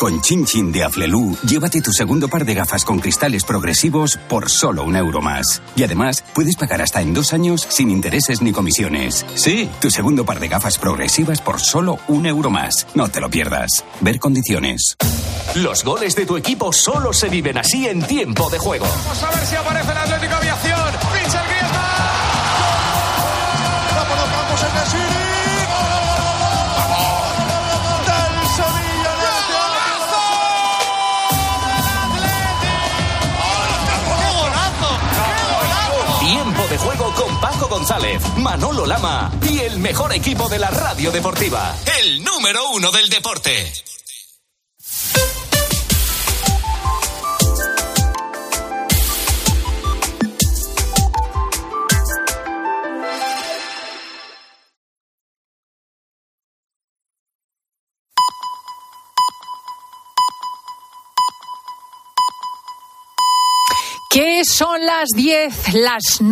Con Chin Chin de Aflelu, llévate tu segundo par de gafas con cristales progresivos por solo un euro más. Y además, puedes pagar hasta en dos años sin intereses ni comisiones. Sí, tu segundo par de gafas progresivas por solo un euro más. No te lo pierdas. Ver condiciones. Los goles de tu equipo solo se viven así en tiempo de juego. Vamos a ver si aparece el Atlético Aviación. Juego con Paco González, Manolo Lama y el mejor equipo de la radio deportiva. El número uno del deporte. ¿Qué son las 10, las 9?